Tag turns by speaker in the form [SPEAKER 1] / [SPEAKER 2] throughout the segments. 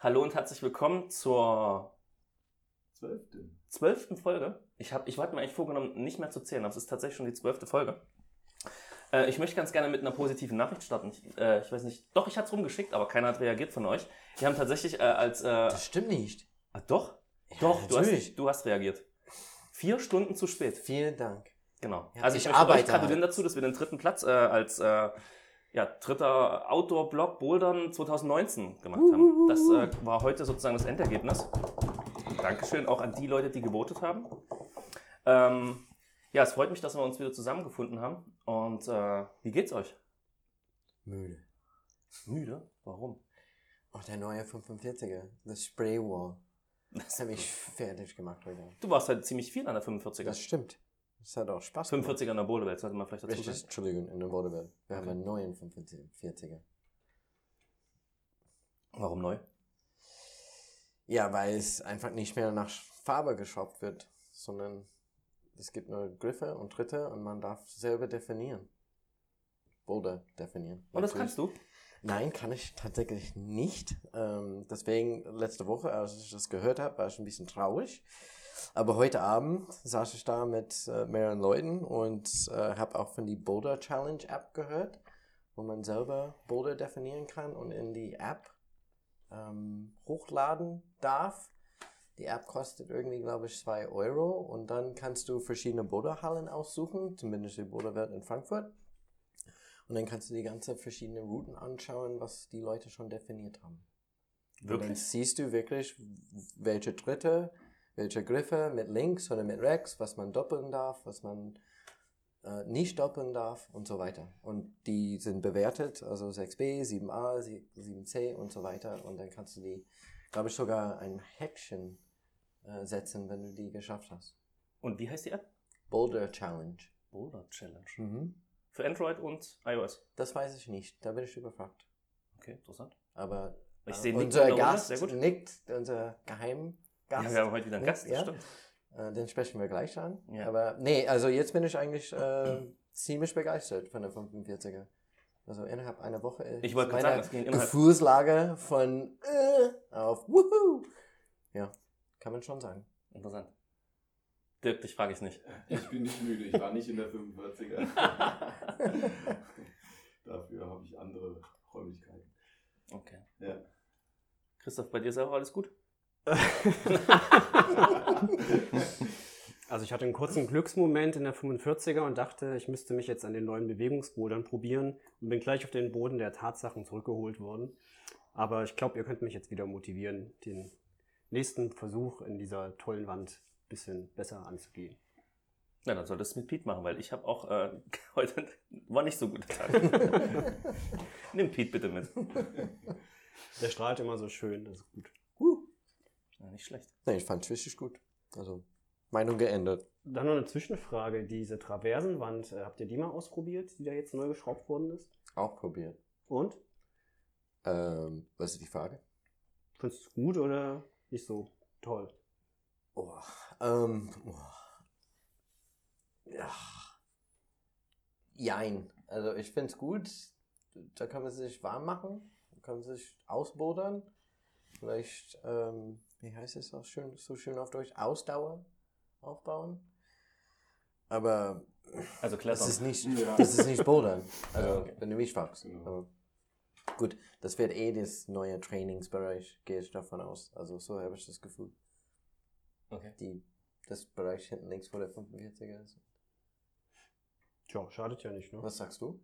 [SPEAKER 1] Hallo und herzlich willkommen zur
[SPEAKER 2] Zwölfte.
[SPEAKER 1] zwölften Folge. Ich, hab, ich hatte mir eigentlich vorgenommen, nicht mehr zu zählen, aber es ist tatsächlich schon die zwölfte Folge. Äh, ich möchte ganz gerne mit einer positiven Nachricht starten. Ich, äh, ich weiß nicht, doch, ich hatte es rumgeschickt, aber keiner hat reagiert von euch. Wir haben tatsächlich äh, als... Äh,
[SPEAKER 3] Das stimmt nicht.
[SPEAKER 1] ah, doch,
[SPEAKER 3] Ja,
[SPEAKER 1] doch, du hast, du hast reagiert. Vier Stunden zu spät.
[SPEAKER 3] Vielen Dank.
[SPEAKER 1] Genau.
[SPEAKER 3] Ja,
[SPEAKER 1] also
[SPEAKER 3] ich
[SPEAKER 1] ich, euch
[SPEAKER 3] arbeite
[SPEAKER 1] gratulieren dazu, dass wir den dritten Platz äh, als äh, ja, dritter Outdoor-Blog Bouldern 2019 gemacht haben. Das äh, war heute sozusagen das Endergebnis. Dankeschön auch an die Leute, die gewotet haben. Ähm, ja, es freut mich, dass wir uns wieder zusammengefunden haben. Und äh, wie geht's euch?
[SPEAKER 3] Müde.
[SPEAKER 1] Müde? Warum?
[SPEAKER 3] Oh, der neue 45er. Das Spray Wall. Das hat mich fertig gemacht heute.
[SPEAKER 1] Du warst halt ziemlich viel an der 45er.
[SPEAKER 3] Das stimmt. Das hat auch Spaß gemacht.
[SPEAKER 1] 45er in der Boulderwelt, sollte man vielleicht dazu
[SPEAKER 3] Richtig,
[SPEAKER 1] sagen.
[SPEAKER 3] Entschuldigung, in der Waldewelt. Wir haben einen neuen 45er.
[SPEAKER 1] Warum neu?
[SPEAKER 3] Ja, weil es einfach nicht mehr nach Farbe geschraubt wird, sondern es gibt nur Griffe und Tritte und man darf selber definieren. Boulder definieren.
[SPEAKER 1] Und das kannst du?
[SPEAKER 3] Nein, kann ich tatsächlich nicht. Ähm, deswegen letzte Woche, als ich das gehört habe, war ich ein bisschen traurig. Aber heute Abend saß ich da mit äh, mehreren Leuten und äh, habe auch von die Boulder Challenge App gehört, wo man selber Boulder definieren kann und in die App ähm, hochladen darf. Die App kostet irgendwie, glaube ich, 2 Euro und dann kannst du verschiedene Boulderhallen aussuchen, zumindest die Boulderwelt in Frankfurt. Und dann kannst du die ganzen verschiedenen Routen anschauen, was die Leute schon definiert haben. Und dann
[SPEAKER 1] Wirklich?
[SPEAKER 3] siehst du wirklich, welche Tritte, welche Griffe mit links oder mit rechts, was man doppeln darf, was man äh, nicht doppeln darf und so weiter. Und die sind bewertet, also 6b, 7a, 7c und so weiter. Und dann kannst du die, glaube ich, sogar ein Häkchen äh, setzen, wenn du die geschafft hast.
[SPEAKER 1] Und wie heißt die App?
[SPEAKER 3] Boulder Challenge.
[SPEAKER 1] Boulder Challenge.
[SPEAKER 3] Mhm.
[SPEAKER 1] Für Android und iOS.
[SPEAKER 3] Das weiß ich nicht, da bin ich überfragt.
[SPEAKER 1] Okay, interessant.
[SPEAKER 3] Aber
[SPEAKER 1] Ich
[SPEAKER 3] äh,
[SPEAKER 1] sehe Nick
[SPEAKER 3] unser Gast nickt, unser Geheimgast.
[SPEAKER 1] Ja, wir haben heute wieder einen Gast, das
[SPEAKER 3] ja.
[SPEAKER 1] stimmt.
[SPEAKER 3] Äh, den sprechen wir gleich an.
[SPEAKER 1] Ja.
[SPEAKER 3] Aber nee, also jetzt bin ich eigentlich äh, ziemlich begeistert von der 45er. Also innerhalb einer Woche ist
[SPEAKER 1] Ich
[SPEAKER 3] meine
[SPEAKER 1] sagen, ging
[SPEAKER 3] Gefühlslage von äh, auf Wuhu. Ja, kann man schon sagen.
[SPEAKER 1] Interessant. Dirk, dich frage ich nicht.
[SPEAKER 2] Ich bin nicht müde, ich war nicht in der 45er. Dafür habe ich andere Räumlichkeiten.
[SPEAKER 1] Okay.
[SPEAKER 2] Ja.
[SPEAKER 1] Christoph, bei dir selber alles gut?
[SPEAKER 4] Also ich hatte einen kurzen Glücksmoment in der 45er und dachte, ich müsste mich jetzt an den neuen Bewegungsbodern probieren und bin gleich auf den Boden der Tatsachen zurückgeholt worden. Aber ich glaube, ihr könnt mich jetzt wieder motivieren, den nächsten Versuch in dieser tollen Wand ein bisschen besser anzugehen.
[SPEAKER 1] Na, dann solltest du es mit Pete machen, weil ich habe auch äh, heute war nicht so guter Tag. Nimm Pete bitte mit.
[SPEAKER 4] Der strahlt immer so schön, das ist gut.
[SPEAKER 1] Ja, nicht schlecht.
[SPEAKER 3] Nee, ich fand es richtig gut. Also, Meinung geändert.
[SPEAKER 4] Dann noch eine Zwischenfrage. Diese Traversenwand, äh, habt ihr die mal ausprobiert, die da jetzt neu geschraubt worden ist?
[SPEAKER 3] Auch probiert.
[SPEAKER 4] Und?
[SPEAKER 3] Ähm, was ist die Frage?
[SPEAKER 4] Findest du es gut oder nicht so toll?
[SPEAKER 3] Oh, ähm, oh. Ja. Jein. Also ich finde es gut. Da kann man sich warm machen. Da kann man sich ausbodern. Vielleicht, ähm, wie heißt es auch schön, so schön auf Deutsch? Ausdauer aufbauen. Aber
[SPEAKER 1] Also
[SPEAKER 3] das
[SPEAKER 1] klettern.
[SPEAKER 3] ist nicht,
[SPEAKER 2] Ja.
[SPEAKER 3] das ist nicht Bouldern. Also,
[SPEAKER 2] Ja, okay.
[SPEAKER 3] wenn du mich fragst.
[SPEAKER 2] Genau.
[SPEAKER 3] Aber gut, das wird eh das neue Trainingsbereich, gehe ich davon aus. Also so habe ich das Gefühl.
[SPEAKER 1] Okay.
[SPEAKER 3] Die, das Bereich hinten links vor der 45er ist.
[SPEAKER 4] Tja, schadet ja nicht, ne?
[SPEAKER 3] Was sagst du?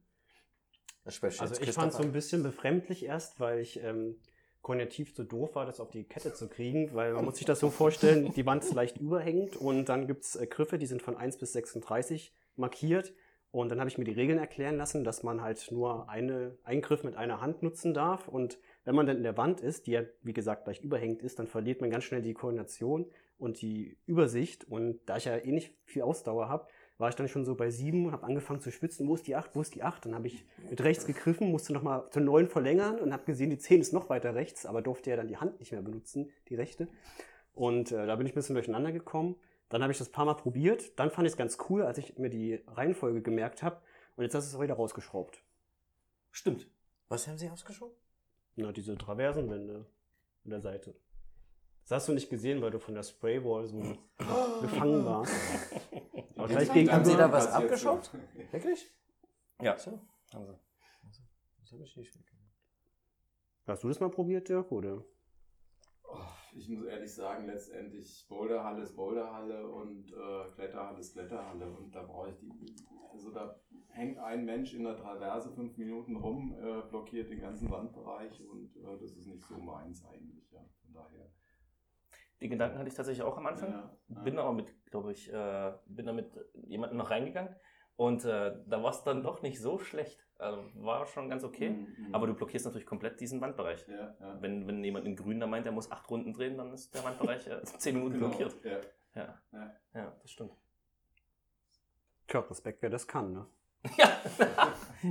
[SPEAKER 3] Das
[SPEAKER 4] Also ich fand es so ein bisschen befremdlich erst, weil ich ähm, kognitiv zu doof war, das auf die Kette zu kriegen, weil man muss sich das so vorstellen, die Wand ist leicht überhängend und dann gibt es äh, Griffe, die sind von 1 bis 36 markiert. Und dann habe ich mir die Regeln erklären lassen, dass man halt nur eine, einen Griff mit einer Hand nutzen darf. Und wenn man dann in der Wand ist, die ja wie gesagt leicht überhängend ist, dann verliert man ganz schnell die Koordination und die Übersicht. Und da ich ja eh nicht viel Ausdauer habe, war ich dann schon so bei sieben und habe angefangen zu schwitzen. Wo ist die acht? Wo ist die acht? Dann habe ich mit rechts gegriffen, musste nochmal zur neun verlängern und habe gesehen, die zehn ist noch weiter rechts, aber durfte ja dann die Hand nicht mehr benutzen, die rechte. Und äh, da bin ich ein bisschen durcheinander gekommen. Dann habe ich das ein paar Mal probiert. Dann fand ich es ganz cool, als ich mir die Reihenfolge gemerkt habe Und jetzt hast du es wieder rausgeschraubt.
[SPEAKER 1] Stimmt.
[SPEAKER 3] Was haben Sie ausgeschoben?
[SPEAKER 4] Na, diese Traversenwände an der Seite. Das hast du nicht gesehen, weil du von der Spraywall so gefangen warst. Aber gleich
[SPEAKER 3] Haben
[SPEAKER 4] gegenüber.
[SPEAKER 3] Sie da was
[SPEAKER 2] so?
[SPEAKER 3] Wirklich?
[SPEAKER 1] Ja.
[SPEAKER 3] So.
[SPEAKER 1] Haben sie.
[SPEAKER 3] Das habe ich nicht mitgekriegt.
[SPEAKER 4] Hast du das mal probiert, Dirk? Oder?
[SPEAKER 2] Oh, ich muss ehrlich sagen, letztendlich Boulderhalle ist Boulderhalle und äh, Kletterhalle ist Kletterhalle und da brauche ich die. Also da hängt ein Mensch in der Traverse fünf Minuten rum, äh, blockiert den ganzen Wandbereich und äh, das ist nicht so meins eigentlich. Ja. Von daher.
[SPEAKER 1] Die Gedanken hatte ich tatsächlich auch am Anfang.
[SPEAKER 2] Ja, ja.
[SPEAKER 1] Bin aber mit, glaube ich, äh, bin da mit jemandem noch reingegangen. Und äh, da war es dann doch nicht so schlecht. Also war schon ganz okay.
[SPEAKER 2] Mhm, mhm.
[SPEAKER 1] Aber du blockierst natürlich komplett diesen Wandbereich.
[SPEAKER 2] Ja, ja.
[SPEAKER 1] Wenn, wenn jemand in Grün da meint, der muss acht Runden drehen, dann ist der Wandbereich äh, zehn Minuten
[SPEAKER 2] Genau,
[SPEAKER 1] blockiert.
[SPEAKER 2] Ja.
[SPEAKER 1] Ja.
[SPEAKER 2] Ja.
[SPEAKER 1] ja, das stimmt.
[SPEAKER 4] Tja, Respekt, wer das kann, ne?
[SPEAKER 1] Ja,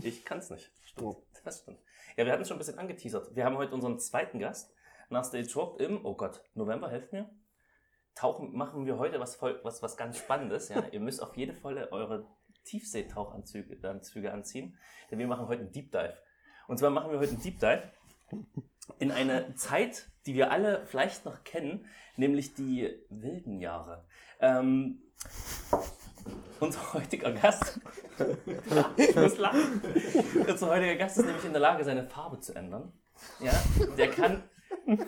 [SPEAKER 1] ich kann es nicht. Stimmt. Das stimmt. Ja, wir hatten es schon ein bisschen angeteasert. Wir haben heute unseren zweiten Gast nach Stage Rock im, oh Gott, November, helft mir. Tauchen machen wir heute was, voll, was, was ganz Spannendes. Ja? Ihr müsst auf jede Fälle eure Tiefseetauchanzüge Anzüge anziehen, denn wir machen heute einen Deep Dive. Und zwar machen wir heute einen Deep Dive in eine Zeit, die wir alle vielleicht noch kennen, nämlich die wilden Jahre. Ähm, unser heutiger Gast, ich muss lachen. unser heutiger Gast ist nämlich in der Lage, seine Farbe zu ändern. Ja, der kann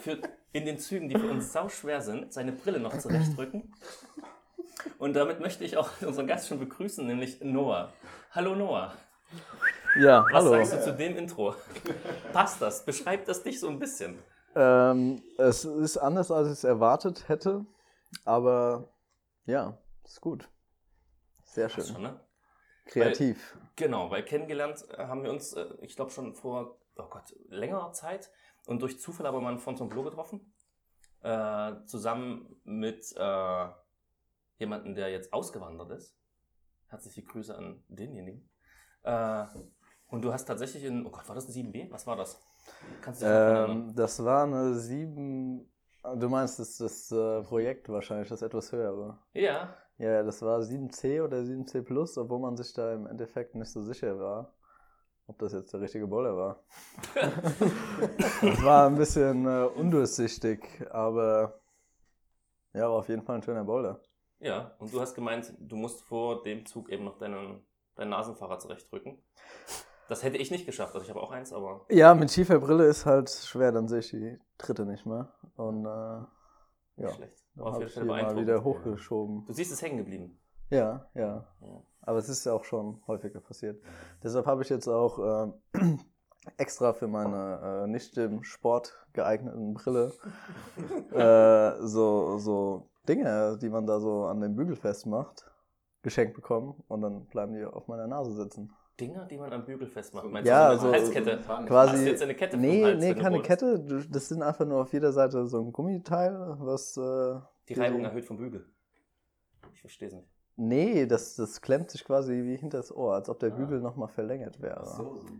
[SPEAKER 1] für, in den Zügen, die für uns sau schwer sind, seine Brille noch zurechtrücken. Und damit möchte ich auch unseren Gast schon begrüßen, nämlich Noah. Hallo Noah.
[SPEAKER 5] Ja,
[SPEAKER 1] Was
[SPEAKER 5] hallo.
[SPEAKER 1] sagst du zu dem Intro? Passt das? Beschreibt das dich so ein bisschen?
[SPEAKER 5] Ähm, es ist anders, als ich es erwartet hätte, aber ja, ist gut. Sehr
[SPEAKER 1] Passt schon,
[SPEAKER 5] schön.
[SPEAKER 1] ne?
[SPEAKER 5] Kreativ.
[SPEAKER 1] Genau, weil kennengelernt haben wir uns, äh, ich glaube schon vor, oh Gott, längerer Zeit und durch Zufall aber mal in Fontainebleau getroffen. Äh, zusammen mit äh, jemandem, der jetzt ausgewandert ist. Herzliche Grüße an denjenigen. Äh, und du hast tatsächlich in, oh Gott, war das ein 7b? Was war das? Kannst du dich?
[SPEAKER 5] Ähm, das war eine 7. Du meinst das, das äh, Projekt wahrscheinlich, das etwas höhere.
[SPEAKER 1] Ja,
[SPEAKER 5] Ja, das war 7C oder 7C Plus, obwohl man sich da im Endeffekt nicht so sicher war, ob das jetzt der richtige Boulder war. das war ein bisschen äh, undurchsichtig, aber ja, war auf jeden Fall ein schöner Boulder.
[SPEAKER 1] ja. Und du hast gemeint, du musst vor dem Zug eben noch deinen, dein Nasenfahrrad zurechtrücken. Das hätte ich nicht geschafft. Also ich habe auch eins, aber
[SPEAKER 5] Ja, mit schiefer Brille ist halt schwer, dann sehe ich die dritte nicht mehr. Und äh, ja,
[SPEAKER 1] nicht schlecht. War auf
[SPEAKER 5] habe
[SPEAKER 1] jeden Fall
[SPEAKER 5] mal wieder hochgeschoben.
[SPEAKER 1] Du siehst es hängen geblieben.
[SPEAKER 5] Ja, ja.
[SPEAKER 1] Ja.
[SPEAKER 5] Aber es ist ja auch schon häufiger passiert. Deshalb habe ich jetzt auch äh, extra für meine äh, nicht dem Sport geeigneten Brille äh, so, so Dinge, die man da so an den Bügel festmacht, geschenkt bekommen und dann bleiben die auf meiner Nase sitzen.
[SPEAKER 1] Dinger, die man am Bügel festmacht.
[SPEAKER 2] So-
[SPEAKER 1] Meinst
[SPEAKER 5] Ja,
[SPEAKER 1] du so
[SPEAKER 5] so-
[SPEAKER 1] eine Halskette?
[SPEAKER 5] Quasi.
[SPEAKER 1] Hast du jetzt eine Kette
[SPEAKER 5] Nee,
[SPEAKER 1] Hals,
[SPEAKER 5] nee, keine? Kette. Das sind einfach nur auf jeder Seite so ein Gummiteil, was. Äh,
[SPEAKER 1] Die Reibung erhöht vom Bügel. Ich verstehe es nicht.
[SPEAKER 5] Nee, das, das klemmt sich quasi wie hinter das Ohr, als ob der
[SPEAKER 2] Ah.
[SPEAKER 5] Bügel nochmal verlängert wäre.
[SPEAKER 2] Ach so, so.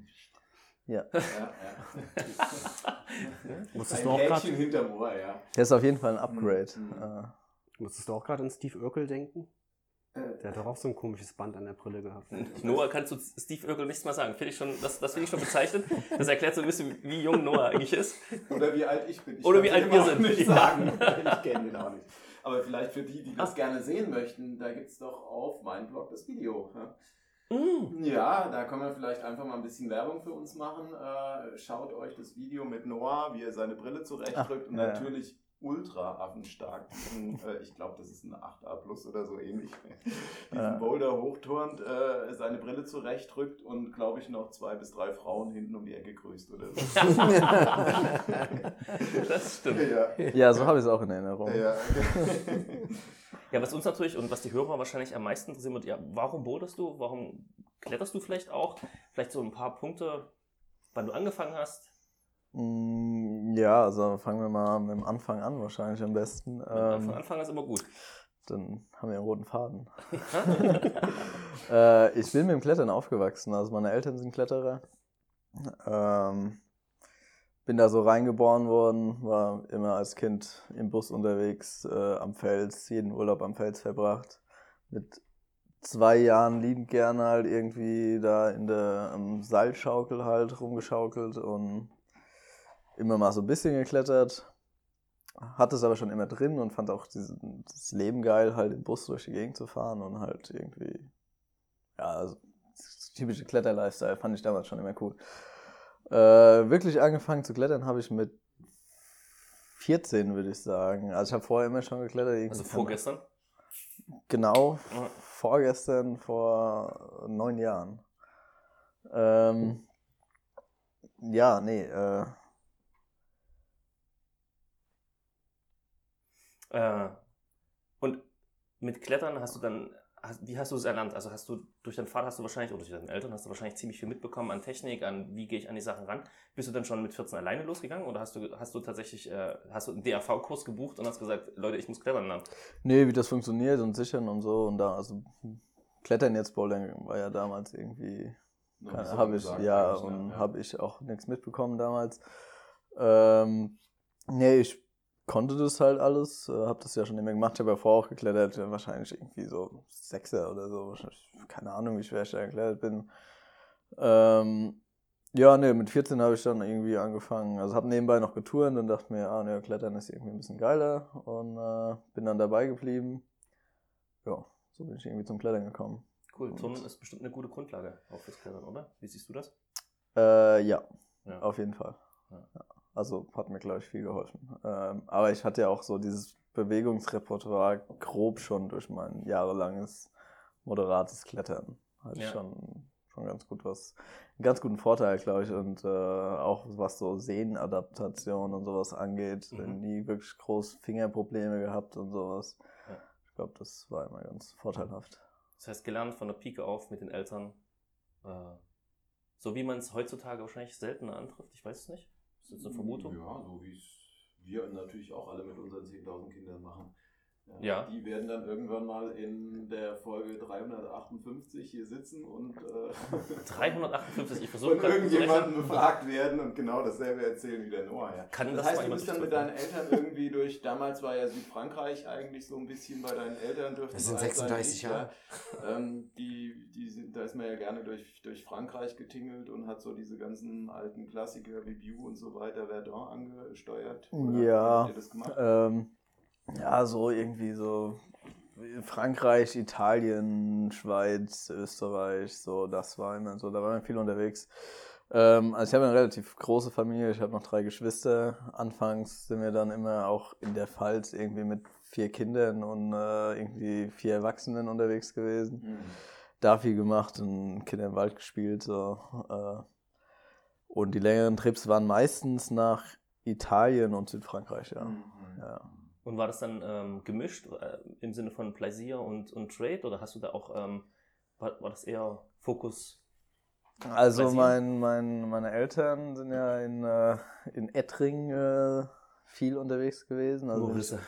[SPEAKER 5] Ja.
[SPEAKER 2] Ja, ja.
[SPEAKER 4] Musstest
[SPEAKER 2] Ein
[SPEAKER 4] du auch
[SPEAKER 2] Häkchen hinterm Ohr, ja.
[SPEAKER 5] Das ist auf jeden Fall ein Upgrade.
[SPEAKER 2] Mhm.
[SPEAKER 5] Äh,
[SPEAKER 4] Musstest du auch gerade an Steve Urkel denken?
[SPEAKER 2] Äh,
[SPEAKER 4] Der hat doch auch so ein komisches Band an der Brille gehabt.
[SPEAKER 1] Noah, kannst du Steve Urkel nichts mehr sagen? Finde ich schon, das, das finde ich schon bezeichnend. Das erklärt so ein bisschen, wie jung Noah eigentlich ist.
[SPEAKER 2] Oder wie alt ich bin. Ich
[SPEAKER 1] Oder wie alt wir sind.
[SPEAKER 2] nicht sagen. Ich kenne ihn auch nicht. Aber vielleicht für die, die das
[SPEAKER 1] Ach.
[SPEAKER 2] gerne sehen möchten, da gibt es doch auf meinem Blog das Video. ja.
[SPEAKER 1] Mm.
[SPEAKER 2] Ja, da können wir vielleicht einfach mal ein bisschen Werbung für uns machen. Äh, schaut euch das Video mit Noah, wie er seine Brille zurechtdrückt
[SPEAKER 5] Ach,
[SPEAKER 2] und
[SPEAKER 5] ja.
[SPEAKER 2] natürlich ultra affenstark. diesen, äh, ich glaube, das ist ein 8a Plus oder so ähnlich. Diesen
[SPEAKER 5] Ja.
[SPEAKER 2] Boulder hochturnt, äh, seine Brille zurechtdrückt und glaube ich noch zwei bis drei Frauen hinten um die Ecke grüßt oder so.
[SPEAKER 1] Das stimmt.
[SPEAKER 2] ja.
[SPEAKER 5] ja, so habe ich es auch in Erinnerung.
[SPEAKER 2] Ja.
[SPEAKER 1] Ja, was uns natürlich und was die Hörer wahrscheinlich am meisten interessiert wird, ja, warum boulderst du? Warum kletterst du vielleicht auch? Vielleicht so ein paar Punkte, wann du angefangen hast.
[SPEAKER 5] Mm, Ja, also fangen wir mal mit dem Anfang an, wahrscheinlich am besten.
[SPEAKER 1] Von
[SPEAKER 5] Ähm,
[SPEAKER 1] Anfang ist immer gut.
[SPEAKER 5] dann haben wir einen roten Faden. äh, ich bin mit dem Klettern aufgewachsen. Also meine Eltern sind Kletterer. Ähm, bin da so reingeboren worden, war immer als Kind im Bus unterwegs, äh, am Fels, jeden Urlaub am Fels verbracht. Mit zwei Jahren liebend gerne halt irgendwie da in der ähm, Seilschaukel halt rumgeschaukelt und immer mal so ein bisschen geklettert. Hatte es aber schon immer drin und fand auch dieses, das Leben geil, halt im Bus durch die Gegend zu fahren und halt irgendwie, ja, also typische Kletter-Lifestyle fand ich damals schon immer cool. Äh, wirklich angefangen zu klettern habe ich mit 14, würde ich sagen. Also ich habe vorher immer schon geklettert.
[SPEAKER 1] Also vorgestern?
[SPEAKER 5] Genau,
[SPEAKER 1] Ja.
[SPEAKER 5] vorgestern, vor neun Jahren. Ähm, ja, nee, äh,
[SPEAKER 1] Äh, und mit Klettern hast du dann, hast, wie hast du es erlernt? Also hast du durch deinen Vater hast du wahrscheinlich, oder durch deine Eltern hast du wahrscheinlich ziemlich viel mitbekommen an Technik, an wie gehe ich an die Sachen ran. Bist du dann schon mit 14 alleine losgegangen oder hast du, hast du tatsächlich, äh, hast du einen DAV-Kurs gebucht und hast gesagt, Leute, ich muss klettern lernen?
[SPEAKER 5] nee, wie das funktioniert und sichern und so und da, also Klettern jetzt Bouldern war ja damals irgendwie
[SPEAKER 2] so
[SPEAKER 5] habe ich, ja,
[SPEAKER 2] eigentlich, ne?
[SPEAKER 5] und
[SPEAKER 2] Ja.
[SPEAKER 5] habe ich auch nichts mitbekommen damals. Ähm, nee, ich konnte das halt alles, äh, habe das ja schon immer gemacht, ich habe ja vorher auch geklettert, wahrscheinlich irgendwie so Sechser oder so, keine Ahnung, wie schwer ich da geklettert bin. Ähm, ja, nee, mit 14 habe ich dann irgendwie angefangen, also habe nebenbei noch geturnt und dachte mir, ah, ne, Klettern ist irgendwie ein bisschen geiler und äh, bin dann dabei geblieben. Ja, so bin ich irgendwie zum Klettern gekommen.
[SPEAKER 1] Cool, Turnen ist bestimmt eine gute Grundlage auch fürs Klettern, oder? Wie siehst du das?
[SPEAKER 5] Äh, ja,
[SPEAKER 1] Ja.
[SPEAKER 5] auf jeden Fall.
[SPEAKER 1] Ja.
[SPEAKER 5] Ja. Also hat mir, glaube ich, viel geholfen. Ähm, aber ich hatte ja auch so dieses Bewegungsrepertoire grob schon durch mein jahrelanges moderates Klettern. Hatte
[SPEAKER 1] Ja.
[SPEAKER 5] schon, schon ganz gut was, einen ganz guten Vorteil, glaube ich. Und äh, auch was so Sehnenadaptation und sowas angeht,
[SPEAKER 1] Mhm.
[SPEAKER 5] nie wirklich groß Fingerprobleme gehabt und sowas.
[SPEAKER 1] Ja.
[SPEAKER 5] Ich glaube, das war immer ganz vorteilhaft.
[SPEAKER 1] Das heißt, gelernt von der Pike auf mit den Eltern. Äh, so wie man es heutzutage wahrscheinlich seltener antrifft. Ich weiß es nicht. Ist das eine Vermutung?
[SPEAKER 2] Ja, so wie es wir natürlich auch alle mit unseren 10.000 Kindern machen.
[SPEAKER 1] Ja.
[SPEAKER 2] Die werden dann irgendwann mal in der Folge 358 hier sitzen und äh,
[SPEAKER 1] 358, ich versuche gerade rechnen.
[SPEAKER 2] befragt werden und genau dasselbe erzählen wie der Noah. Ja.
[SPEAKER 1] Kann
[SPEAKER 2] Das
[SPEAKER 1] das
[SPEAKER 2] heißt, du bist dann mit deinen Eltern irgendwie durch, damals war ja Südfrankreich eigentlich so ein bisschen bei deinen Eltern
[SPEAKER 3] Das sind
[SPEAKER 2] alt sein,
[SPEAKER 3] 36
[SPEAKER 2] ich,
[SPEAKER 3] Jahre.
[SPEAKER 2] Ja. Ähm, die, die sind, da ist man ja gerne durch, durch Frankreich getingelt und hat so diese ganzen alten Klassiker wie View und so weiter, Verdun angesteuert. Oder
[SPEAKER 5] Ja.
[SPEAKER 2] Habt ihr das gemacht?
[SPEAKER 5] Ähm, ja, so irgendwie so Frankreich, Italien, Schweiz, Österreich, so, das war immer so, da war man viel unterwegs. Ähm, also ich habe eine relativ große Familie, ich habe noch drei Geschwister. Anfangs sind wir dann immer auch in der Pfalz irgendwie mit vier Kindern und äh, irgendwie vier Erwachsenen unterwegs gewesen.
[SPEAKER 2] Mhm.
[SPEAKER 5] Da viel gemacht und Kinder im Wald gespielt. So, äh. Und die längeren Trips waren meistens nach Italien und Südfrankreich, ja.
[SPEAKER 2] Mhm.
[SPEAKER 5] ja.
[SPEAKER 1] Und war das dann ähm, gemischt äh, im Sinne von Plaisir und, und Trade oder hast du da auch, ähm, war, war das eher Fokus?
[SPEAKER 5] Also mein, mein, meine Eltern sind ja in, äh, in Ettring äh, viel unterwegs gewesen. Also
[SPEAKER 1] Risse.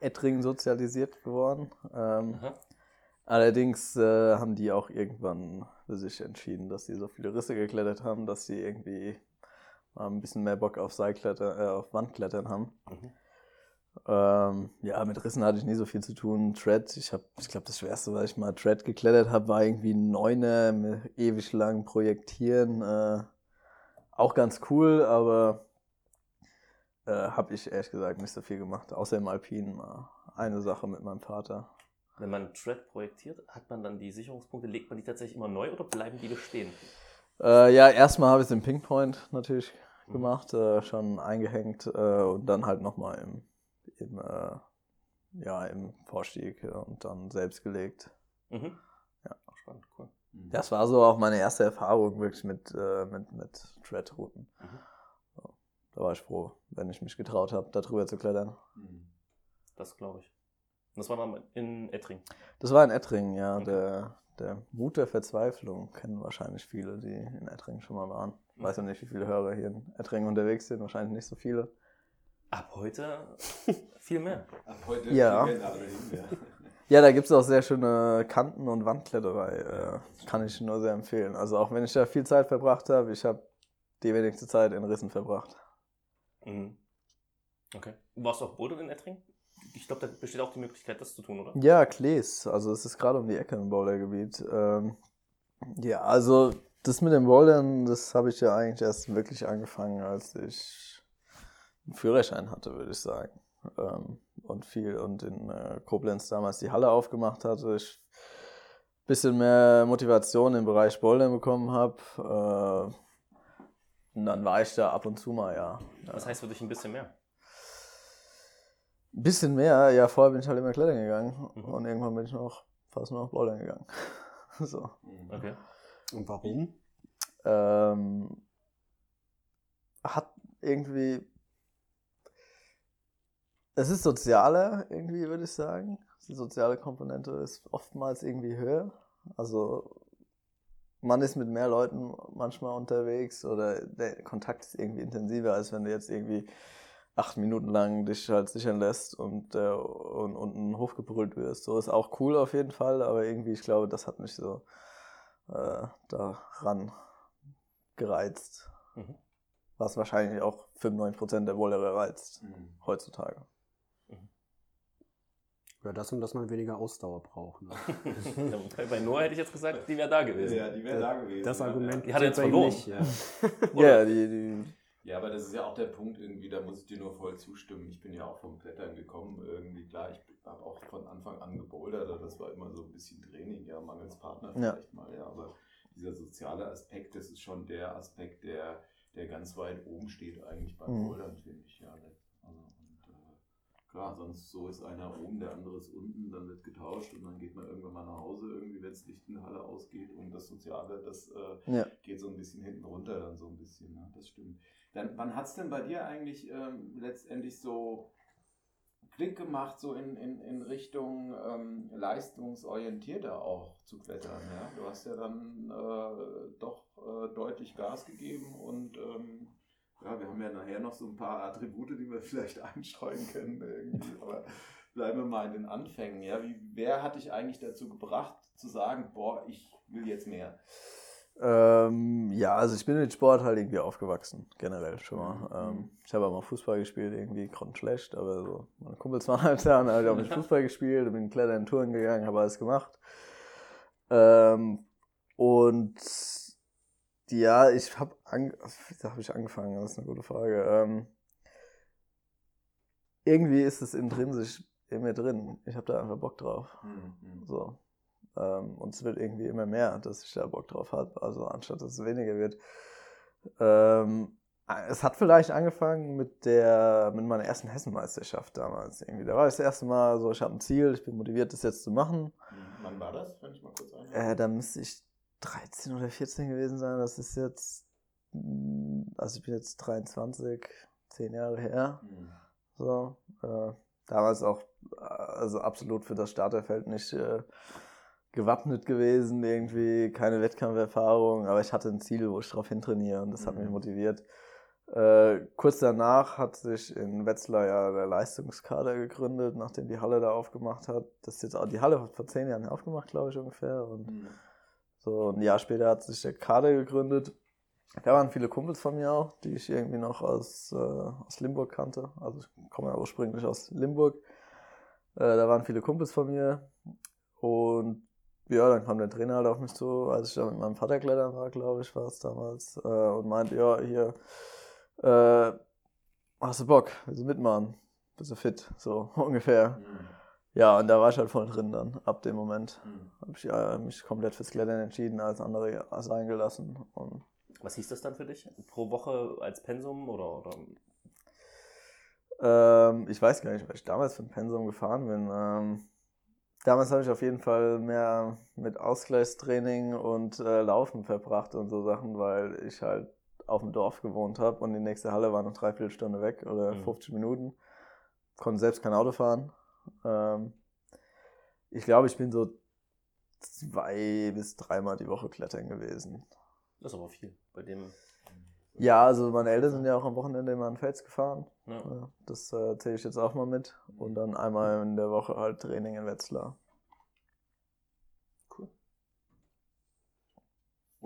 [SPEAKER 5] Ettring sozialisiert geworden. Ähm, allerdings äh, haben die auch irgendwann für sich entschieden, dass sie so viele Risse geklettert haben, dass sie irgendwie mal ein bisschen mehr Bock auf Seilklettern, äh, auf Wandklettern haben.
[SPEAKER 1] Mhm.
[SPEAKER 5] Ähm, ja, mit Rissen hatte ich nie so viel zu tun. Tread, ich habe, ich glaube, das schwerste, was ich mal Tread geklettert habe, war irgendwie ein Neuner mit ewig langen Projektieren. Äh, auch ganz cool, aber äh, habe ich ehrlich gesagt nicht so viel gemacht. Außer im Alpinen mal eine Sache mit meinem Vater.
[SPEAKER 1] Wenn man Thread projektiert, hat man dann die Sicherungspunkte, legt man die tatsächlich immer neu oder bleiben die bestehen?
[SPEAKER 5] Äh, ja, erstmal habe ich es im Pinkpoint natürlich
[SPEAKER 1] Mhm.
[SPEAKER 5] gemacht, äh, schon eingehängt äh, und dann halt nochmal im, im, äh, ja, im Vorstieg und dann selbst gelegt.
[SPEAKER 1] Mhm.
[SPEAKER 5] Ja.
[SPEAKER 1] Spannend, cool.
[SPEAKER 2] Mhm.
[SPEAKER 5] Das war so auch meine erste Erfahrung wirklich mit, äh, mit, mit Tread-Routen.
[SPEAKER 1] Mhm.
[SPEAKER 5] So, da war ich froh, wenn ich mich getraut habe, da drüber zu klettern.
[SPEAKER 2] Mhm.
[SPEAKER 1] Das glaube ich. Und das war dann in Ettring.
[SPEAKER 5] Das war in Ettringen, ja.
[SPEAKER 1] Okay.
[SPEAKER 5] Der, der Mut der Verzweiflung kennen wahrscheinlich viele, die in Ettringen schon mal waren. Ich weiß ja nicht, wie viele Hörer hier in Ettringen unterwegs sind. Wahrscheinlich nicht so viele.
[SPEAKER 1] Ab heute viel mehr.
[SPEAKER 2] Ab heute
[SPEAKER 5] Ja.
[SPEAKER 2] alle hin, ja.
[SPEAKER 5] Da gibt es auch sehr schöne Kanten- und Wandkletterei. Äh, kann ich nur sehr empfehlen. Also auch wenn ich da viel Zeit verbracht habe, ich habe die wenigste Zeit in Rissen verbracht.
[SPEAKER 1] Mhm. Okay. Warst du auch Boden in Ettring? ich glaube, da besteht auch die Möglichkeit, das zu tun, oder?
[SPEAKER 5] Ja, Klees. Also es ist gerade um die Ecke im Bouldergebiet. Ähm, ja, also das mit dem Bouldern, das habe ich ja eigentlich erst wirklich angefangen, als ich einen Führerschein hatte, würde ich sagen. Ähm, und viel und in äh, Koblenz damals die Halle aufgemacht hatte. Ich ein bisschen mehr Motivation im Bereich Bouldern bekommen habe. Äh, und dann war ich da ab und zu mal, ja.
[SPEAKER 1] Das heißt für dich ein bisschen mehr.
[SPEAKER 5] Ein bisschen mehr, ja, vorher bin ich halt immer klettern gegangen
[SPEAKER 1] Mhm.
[SPEAKER 5] und irgendwann bin ich noch fast nur noch bouldern gegangen. so.
[SPEAKER 1] Okay.
[SPEAKER 4] Und warum?
[SPEAKER 5] Ähm, hat irgendwie. Es ist sozialer, irgendwie, würde ich sagen. Die soziale Komponente ist oftmals irgendwie höher. Also, man ist mit mehr Leuten manchmal unterwegs oder der Kontakt ist irgendwie intensiver, als wenn du jetzt irgendwie acht Minuten lang dich halt sichern lässt und, äh, und, und einen Hof gebrüllt wirst. So ist auch cool auf jeden Fall, aber irgendwie, ich glaube, das hat mich so äh, daran gereizt.
[SPEAKER 1] Mhm.
[SPEAKER 5] Was wahrscheinlich auch 95% der Wollere reizt
[SPEAKER 2] Mhm.
[SPEAKER 5] heutzutage.
[SPEAKER 4] Ja, das und dass man weniger Ausdauer braucht. Ne?
[SPEAKER 1] bei, bei Noah hätte ich jetzt gesagt, die wäre da gewesen.
[SPEAKER 2] Ja, die wäre da gewesen.
[SPEAKER 4] Das
[SPEAKER 2] ja,
[SPEAKER 4] Argument
[SPEAKER 1] Die hat er jetzt verloren.
[SPEAKER 4] nicht, ja.
[SPEAKER 5] Ja, die, die,
[SPEAKER 2] Ja, aber das ist ja auch der Punkt irgendwie, da muss ich dir nur voll zustimmen. Ich bin ja auch vom Klettern gekommen irgendwie. Klar, ich habe auch von Anfang an gebouldert, aber das war immer so ein bisschen Training, ja, mangels Partner
[SPEAKER 5] Ja.
[SPEAKER 2] vielleicht mal, ja. Aber dieser soziale Aspekt, das ist schon der Aspekt, der, der ganz weit oben steht eigentlich beim
[SPEAKER 5] Mhm.
[SPEAKER 2] Bouldern, finde ich, ja. Klar, sonst so ist einer oben, der andere ist unten, dann wird getauscht und dann geht man irgendwann mal nach Hause, irgendwie, wenn das Licht in der Halle ausgeht und das Soziale, das äh,
[SPEAKER 5] ja.
[SPEAKER 2] geht so ein bisschen hinten runter, dann so ein bisschen, ne? das stimmt. Dann, wann hat es denn bei dir eigentlich ähm, letztendlich so Klick gemacht, so in, in, in Richtung ähm, leistungsorientierter auch zu klettern? Ja? Du hast ja dann äh, doch äh, deutlich Gas gegeben und ähm, ja, wir haben ja nachher noch so ein paar Attribute, die wir vielleicht einstreuen können irgendwie, aber bleiben wir mal in den Anfängen. Ja? Wie, wer hat dich eigentlich dazu gebracht, zu sagen, boah, ich will jetzt mehr?
[SPEAKER 5] Ähm, ja, also ich bin mit Sport halt irgendwie aufgewachsen, generell schon mal.
[SPEAKER 2] Mhm.
[SPEAKER 5] Ähm, ich habe auch mal Fußball gespielt, irgendwie grottenschlecht, aber so, meine Kumpels waren halt da und habe ich auch mit Fußball gespielt, bin Klettern in Touren gegangen, habe alles gemacht. Ähm, und ja, ich habe an, wie habe ich angefangen? Das ist eine gute Frage. Ähm, irgendwie ist es intrinsisch in mir drin. Ich habe da einfach Bock drauf.
[SPEAKER 2] Mhm.
[SPEAKER 5] So. Ähm, und es wird irgendwie immer mehr, dass ich da Bock drauf habe. Also anstatt dass es weniger wird. Ähm, es hat vielleicht angefangen mit der mit meiner ersten Hessenmeisterschaft damals. Irgendwie. Da war ich das erste Mal so, ich habe ein Ziel, ich bin motiviert, das jetzt zu machen.
[SPEAKER 2] Wann war das, wenn ich mal kurz?
[SPEAKER 5] Äh, da müsste ich 13 oder 14 gewesen sein. Das ist jetzt, also ich bin jetzt 23, 10 Jahre her.
[SPEAKER 2] Mhm.
[SPEAKER 5] So, äh, damals auch äh, also absolut für das Starterfeld nicht äh, gewappnet gewesen, irgendwie keine Wettkampferfahrung, aber ich hatte ein Ziel, wo ich drauf hintrainiere und das hat mich
[SPEAKER 2] Mhm.
[SPEAKER 5] motiviert. Äh, kurz danach hat sich in Wetzlar ja der Leistungskader gegründet, nachdem die Halle da aufgemacht hat. Das jetzt auch, die Halle hat vor zehn Jahren aufgemacht, glaube ich, ungefähr. Und
[SPEAKER 2] Mhm.
[SPEAKER 5] so ein Jahr später hat sich der Kader gegründet. Da waren viele Kumpels von mir auch, die ich irgendwie noch aus, äh, aus Limburg kannte. Also ich komme ja ursprünglich aus Limburg. Äh, da waren viele Kumpels von mir. Und ja, dann kam der Trainer halt auf mich zu, als ich da mit meinem Vater klettern war, glaube ich, war es damals. Äh, und meinte, ja, hier, äh, hast du Bock, willst du mitmachen? Bist du fit? So ungefähr.
[SPEAKER 2] Mhm.
[SPEAKER 5] Ja, und da war ich halt voll drin dann, ab dem Moment
[SPEAKER 2] Mhm.
[SPEAKER 5] habe ich äh, mich komplett fürs Klettern entschieden, als andere sein gelassen. Und
[SPEAKER 1] Was hieß das dann für dich? Pro Woche als Pensum oder, oder
[SPEAKER 5] ähm, ich weiß gar nicht, was ich damals für ein Pensum gefahren bin. Ähm, damals habe ich auf jeden Fall mehr mit Ausgleichstraining und äh, Laufen verbracht und so Sachen, weil ich halt auf dem Dorf gewohnt habe und die nächste Halle war noch dreiviertel Stunde weg oder
[SPEAKER 1] Mhm.
[SPEAKER 5] 50 Minuten. Konnte selbst kein Auto fahren. Ähm, ich glaube, ich bin so zwei bis dreimal die Woche klettern gewesen.
[SPEAKER 1] Das ist aber viel. Bei dem.
[SPEAKER 5] Ja, also meine Eltern sind ja auch am Wochenende immer an Fels gefahren.
[SPEAKER 1] Ja.
[SPEAKER 5] Das äh, zähle ich jetzt auch mal mit. Und dann einmal in der Woche halt Training in Wetzlar.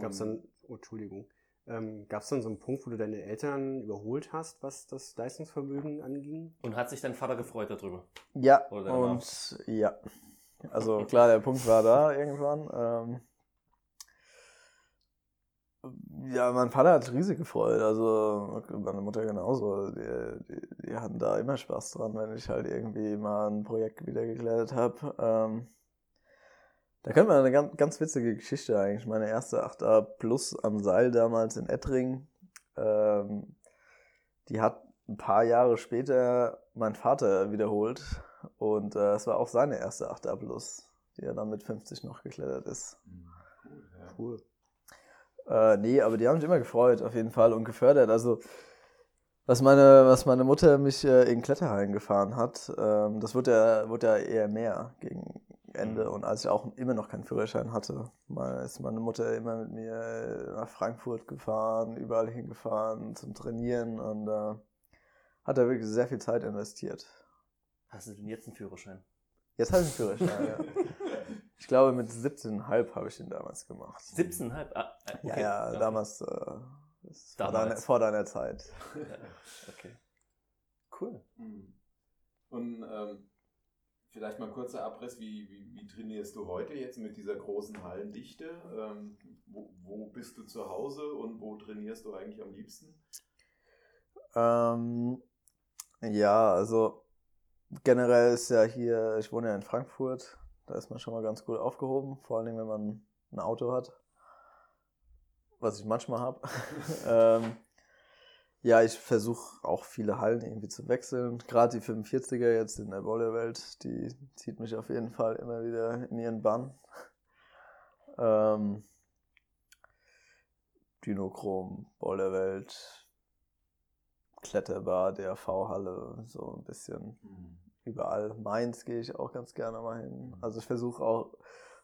[SPEAKER 4] Gab es dann, oh, Entschuldigung, Ähm, Gab es dann so einen Punkt, wo du deine Eltern überholt hast, was das Leistungsvermögen anging?
[SPEAKER 1] Und hat sich dein Vater gefreut darüber?
[SPEAKER 5] Ja, und ja. Also klar, der Punkt war da irgendwann. Ähm, ja, mein Vater hat riesig gefreut. Also meine Mutter genauso. Die, die, die hatten da immer Spaß dran, wenn ich halt irgendwie mal ein Projekt wieder gekleidet habe. Ähm, da könnte man eine ganz, ganz witzige Geschichte eigentlich. Meine erste 8a Plus am Seil damals in Ettring. Ähm, die hat ein paar Jahre später mein Vater wiederholt. Und äh, es war auch seine erste 8a Plus, die er dann mit 50 noch geklettert ist.
[SPEAKER 2] Cool, ja.
[SPEAKER 4] Cool.
[SPEAKER 5] Äh, nee, aber die haben mich immer gefreut, auf jeden Fall, und gefördert. Also, was meine, was meine Mutter mich äh, in Kletterhallen gefahren hat, ähm, das wurde ja, wurde ja eher mehr gegen Ende. Und als ich auch immer noch keinen Führerschein hatte, mal ist meine Mutter immer mit mir nach Frankfurt gefahren, überall hingefahren zum Trainieren und äh, hat da wirklich sehr viel Zeit investiert.
[SPEAKER 1] Hast du denn jetzt einen Führerschein?
[SPEAKER 5] Jetzt habe ich einen Führerschein, ja. Ich glaube, mit 17,5 habe ich den damals gemacht.
[SPEAKER 1] 17,5? Ah, äh, okay.
[SPEAKER 5] Ja, ja, damals, äh, das Vor,
[SPEAKER 1] Damals.
[SPEAKER 5] deiner, vor deiner Zeit.
[SPEAKER 1] Okay. Cool.
[SPEAKER 2] Mhm. Und ähm, vielleicht mal ein kurzer Abriss, wie, wie, wie trainierst du heute jetzt mit dieser großen Hallendichte? Ähm, wo, wo bist du zu Hause und wo trainierst du eigentlich am liebsten?
[SPEAKER 5] Ähm, ja, also generell ist ja hier, ich wohne ja in Frankfurt, da ist man schon mal ganz gut aufgehoben, vor allem wenn man ein Auto hat, was ich manchmal habe. ähm, ja, ich versuche auch viele Hallen irgendwie zu wechseln. Gerade die 45er jetzt in der Bollerwelt, die zieht mich auf jeden Fall immer wieder in ihren Bann. Ähm, Dinochrom, Bollerwelt, Kletterbar, DRV-Halle, so ein bisschen überall. Mainz gehe ich auch ganz gerne mal hin. Also ich versuche auch,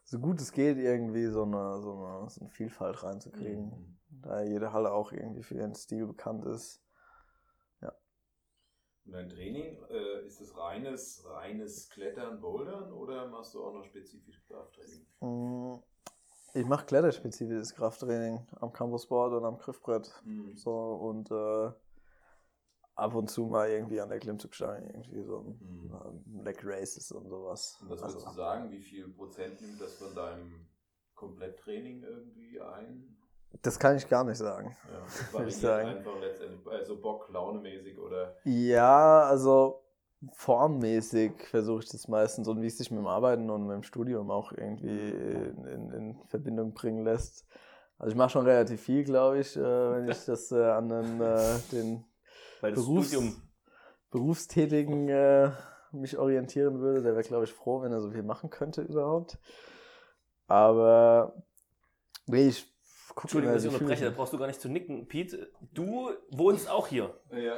[SPEAKER 5] so gut es geht, irgendwie so eine, so eine, so eine Vielfalt reinzukriegen. Da jede Halle auch irgendwie für ihren Stil bekannt ist.
[SPEAKER 2] Und dein Training, äh, ist es reines, reines Klettern, Bouldern oder machst du auch noch spezifisch Krafttraining?
[SPEAKER 5] Mm, Ich mache kletterspezifisches Krafttraining am Campusboard und am Griffbrett.
[SPEAKER 2] Mhm.
[SPEAKER 5] So und äh, ab und zu mal irgendwie an der Klimmzugstange irgendwie so ein
[SPEAKER 2] Mhm.
[SPEAKER 5] Leg Races und sowas.
[SPEAKER 2] Und was
[SPEAKER 5] Also,
[SPEAKER 2] würdest du sagen, wie viel Prozent nimmt das von deinem Kompletttraining irgendwie ein?
[SPEAKER 5] das kann ich gar nicht sagen.
[SPEAKER 2] Ja, das
[SPEAKER 5] Würde ich sagen.
[SPEAKER 2] einfach letztendlich, also Bock, launemäßig oder
[SPEAKER 5] Ja, also formmäßig versuche ich das meistens und wie es sich mit dem Arbeiten und mit dem Studium auch irgendwie in, in, in Verbindung bringen lässt. Also ich mache schon relativ viel, glaube ich, äh, wenn ich das äh, an den, äh, den
[SPEAKER 1] Weil das
[SPEAKER 5] Berufs
[SPEAKER 1] Studium.
[SPEAKER 5] Berufstätigen äh, mich orientieren würde. Der wäre, glaube ich, froh, wenn er so viel machen könnte überhaupt. Aber nee, ich gucke
[SPEAKER 1] Entschuldigung, dass ich unterbreche, da brauchst du gar nicht zu nicken. Pete, du wohnst auch hier.
[SPEAKER 2] Ja.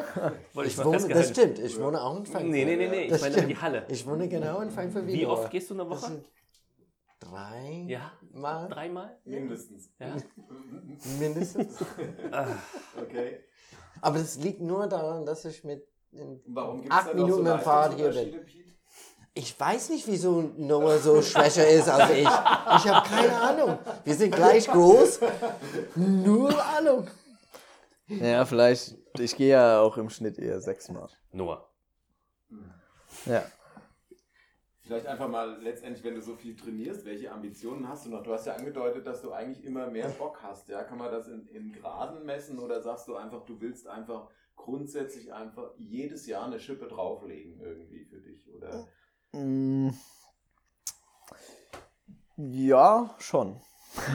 [SPEAKER 1] Wollte
[SPEAKER 3] Ich
[SPEAKER 1] mal
[SPEAKER 3] wohne, das stimmt, ich wohne auch in Frankfurt.
[SPEAKER 1] Nee, nee, nee, nee, ich
[SPEAKER 3] Das
[SPEAKER 1] meine
[SPEAKER 3] stimmt.
[SPEAKER 1] die Halle.
[SPEAKER 3] Ich wohne genau in Frankfurt.
[SPEAKER 1] Wie oft gehst du in der
[SPEAKER 3] Das
[SPEAKER 1] Woche?
[SPEAKER 3] Drei
[SPEAKER 1] Ja.
[SPEAKER 3] Mal
[SPEAKER 1] Dreimal?
[SPEAKER 2] Mindestens.
[SPEAKER 1] Ja.
[SPEAKER 3] mindestens.
[SPEAKER 1] Ah,
[SPEAKER 2] Okay.
[SPEAKER 3] Aber das liegt nur daran, dass ich mit. Acht Minuten mit dem Fahrrad hier
[SPEAKER 2] Pete?
[SPEAKER 3] Ich weiß nicht, wieso Noah so schwächer ist als ich. Ich habe keine Ahnung. Wir sind gleich groß. Null Ahnung.
[SPEAKER 5] Ja, vielleicht. Ich gehe ja auch im Schnitt eher sechsmal.
[SPEAKER 1] Noah.
[SPEAKER 5] Ja.
[SPEAKER 2] Vielleicht einfach mal letztendlich, wenn du so viel trainierst, welche Ambitionen hast du noch? Du hast ja angedeutet, dass du eigentlich immer mehr Bock hast. Ja? Kann man das in, in Graden messen oder sagst du einfach, du willst einfach grundsätzlich einfach jedes Jahr eine Schippe drauflegen irgendwie für dich? Oder?
[SPEAKER 5] Mm. Ja, schon.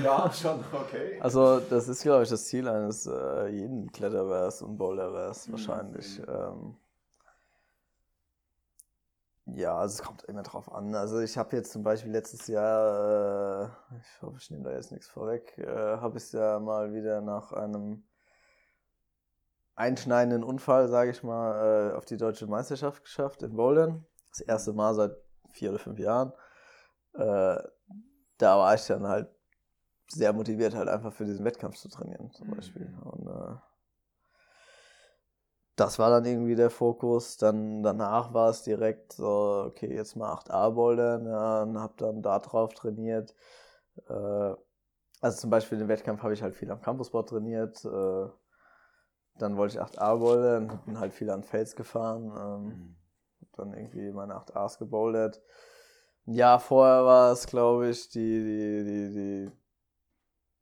[SPEAKER 2] Ja, schon, okay.
[SPEAKER 5] Also, das ist, glaube ich, das Ziel eines äh, jeden Kletterers und Boulderers
[SPEAKER 2] Mhm.
[SPEAKER 5] wahrscheinlich.
[SPEAKER 2] Mhm.
[SPEAKER 5] Ähm, ja, also es kommt immer drauf an. Also ich habe jetzt zum Beispiel letztes Jahr, äh, ich hoffe, ich nehme da jetzt nichts vorweg, äh, habe ich es ja mal wieder nach einem einschneidenden Unfall, sage ich mal, äh, auf die deutsche Meisterschaft geschafft in Bouldern. Das erste Mal seit vier oder fünf Jahren. Äh, da war ich dann halt sehr motiviert, halt einfach für diesen Wettkampf zu trainieren, zum
[SPEAKER 2] Mhm.
[SPEAKER 5] Beispiel. Und äh, das war dann irgendwie der Fokus. Dann danach war es direkt so, okay, jetzt mal 8a bouldern, ja, und hab dann da drauf trainiert. Äh, also zum Beispiel den Wettkampf habe ich halt viel am Campusboard trainiert. Äh, dann wollte ich 8A bouldern, bin halt viel an Fels gefahren. Ähm, hab dann irgendwie meine 8As gebouldert. Ein Jahr vorher war es, glaube ich, die, die, die, die,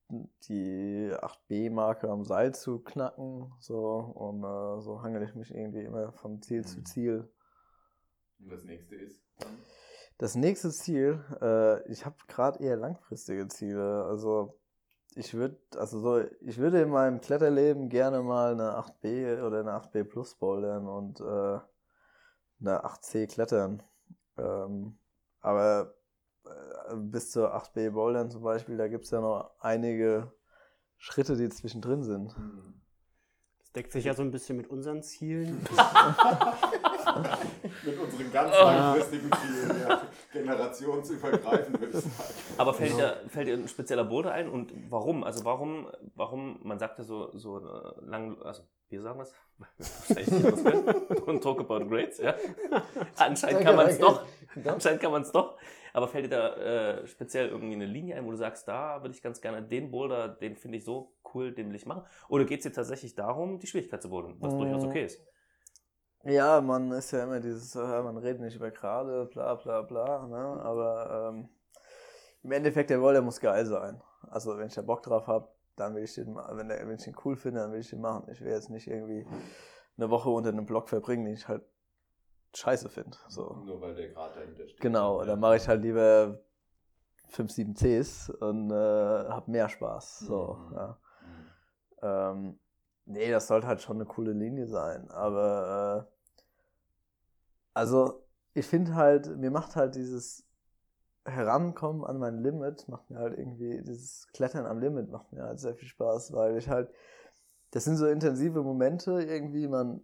[SPEAKER 5] die 8B-Marke am Seil zu knacken. So, und äh, so hangel ich mich irgendwie immer von Ziel zu
[SPEAKER 2] Mhm.
[SPEAKER 5] Ziel.
[SPEAKER 2] Und das nächste ist.
[SPEAKER 5] Das nächste Ziel, äh, ich habe gerade eher langfristige Ziele. Also ich würde, also so, ich würde in meinem Kletterleben gerne mal eine 8B oder eine 8B Plus bouldern und äh, eine 8C klettern. Ähm, aber bis zur 8B bouldern zum Beispiel, da gibt es ja noch einige Schritte, die zwischendrin sind.
[SPEAKER 2] Mhm.
[SPEAKER 4] Das deckt sich ja so ein bisschen mit unseren Zielen.
[SPEAKER 2] Mit unseren ganz
[SPEAKER 1] Oh.
[SPEAKER 2] langfristigen Zielen, ja. generationsübergreifend würde ich sagen.
[SPEAKER 1] Aber fällt, dir, fällt dir ein spezieller Boulder ein und warum? Also warum, warum, man sagt ja so, so äh, lang, also wir sagen können. Don't talk about grades, ja. Anscheinend kann man es doch, anscheinend kann man es doch. Aber fällt dir da äh, speziell irgendwie eine Linie ein, wo du sagst, da würde ich ganz gerne den Boulder, den finde ich so cool, den will ich machen? Oder geht es dir tatsächlich darum, die Schwierigkeit zu bouldern, was
[SPEAKER 5] Mm.
[SPEAKER 1] durchaus okay ist?
[SPEAKER 5] Ja, man ist ja immer dieses, äh, man redet nicht über gerade, bla bla bla, ne? aber ähm, im Endeffekt, der Boulder muss geil sein. Also wenn ich da Bock drauf habe, dann will ich den, wenn, der, wenn ich den cool finde, dann will ich den machen. Ich will jetzt nicht irgendwie eine Woche unter einem Block verbringen, den ich halt scheiße finde. So.
[SPEAKER 2] Nur weil der gerade dahinter steht.
[SPEAKER 5] Genau, dann mache ich halt lieber 5, 7 Cs und äh, habe mehr Spaß. So,
[SPEAKER 2] Mhm.
[SPEAKER 5] ja.
[SPEAKER 2] Mhm.
[SPEAKER 5] Ähm, nee, das sollte halt schon eine coole Linie sein. Aber äh, also ich finde halt, mir macht halt dieses Herankommen an mein Limit, macht mir halt irgendwie, dieses Klettern am Limit macht mir halt sehr viel Spaß, weil ich halt, das sind so intensive Momente irgendwie, man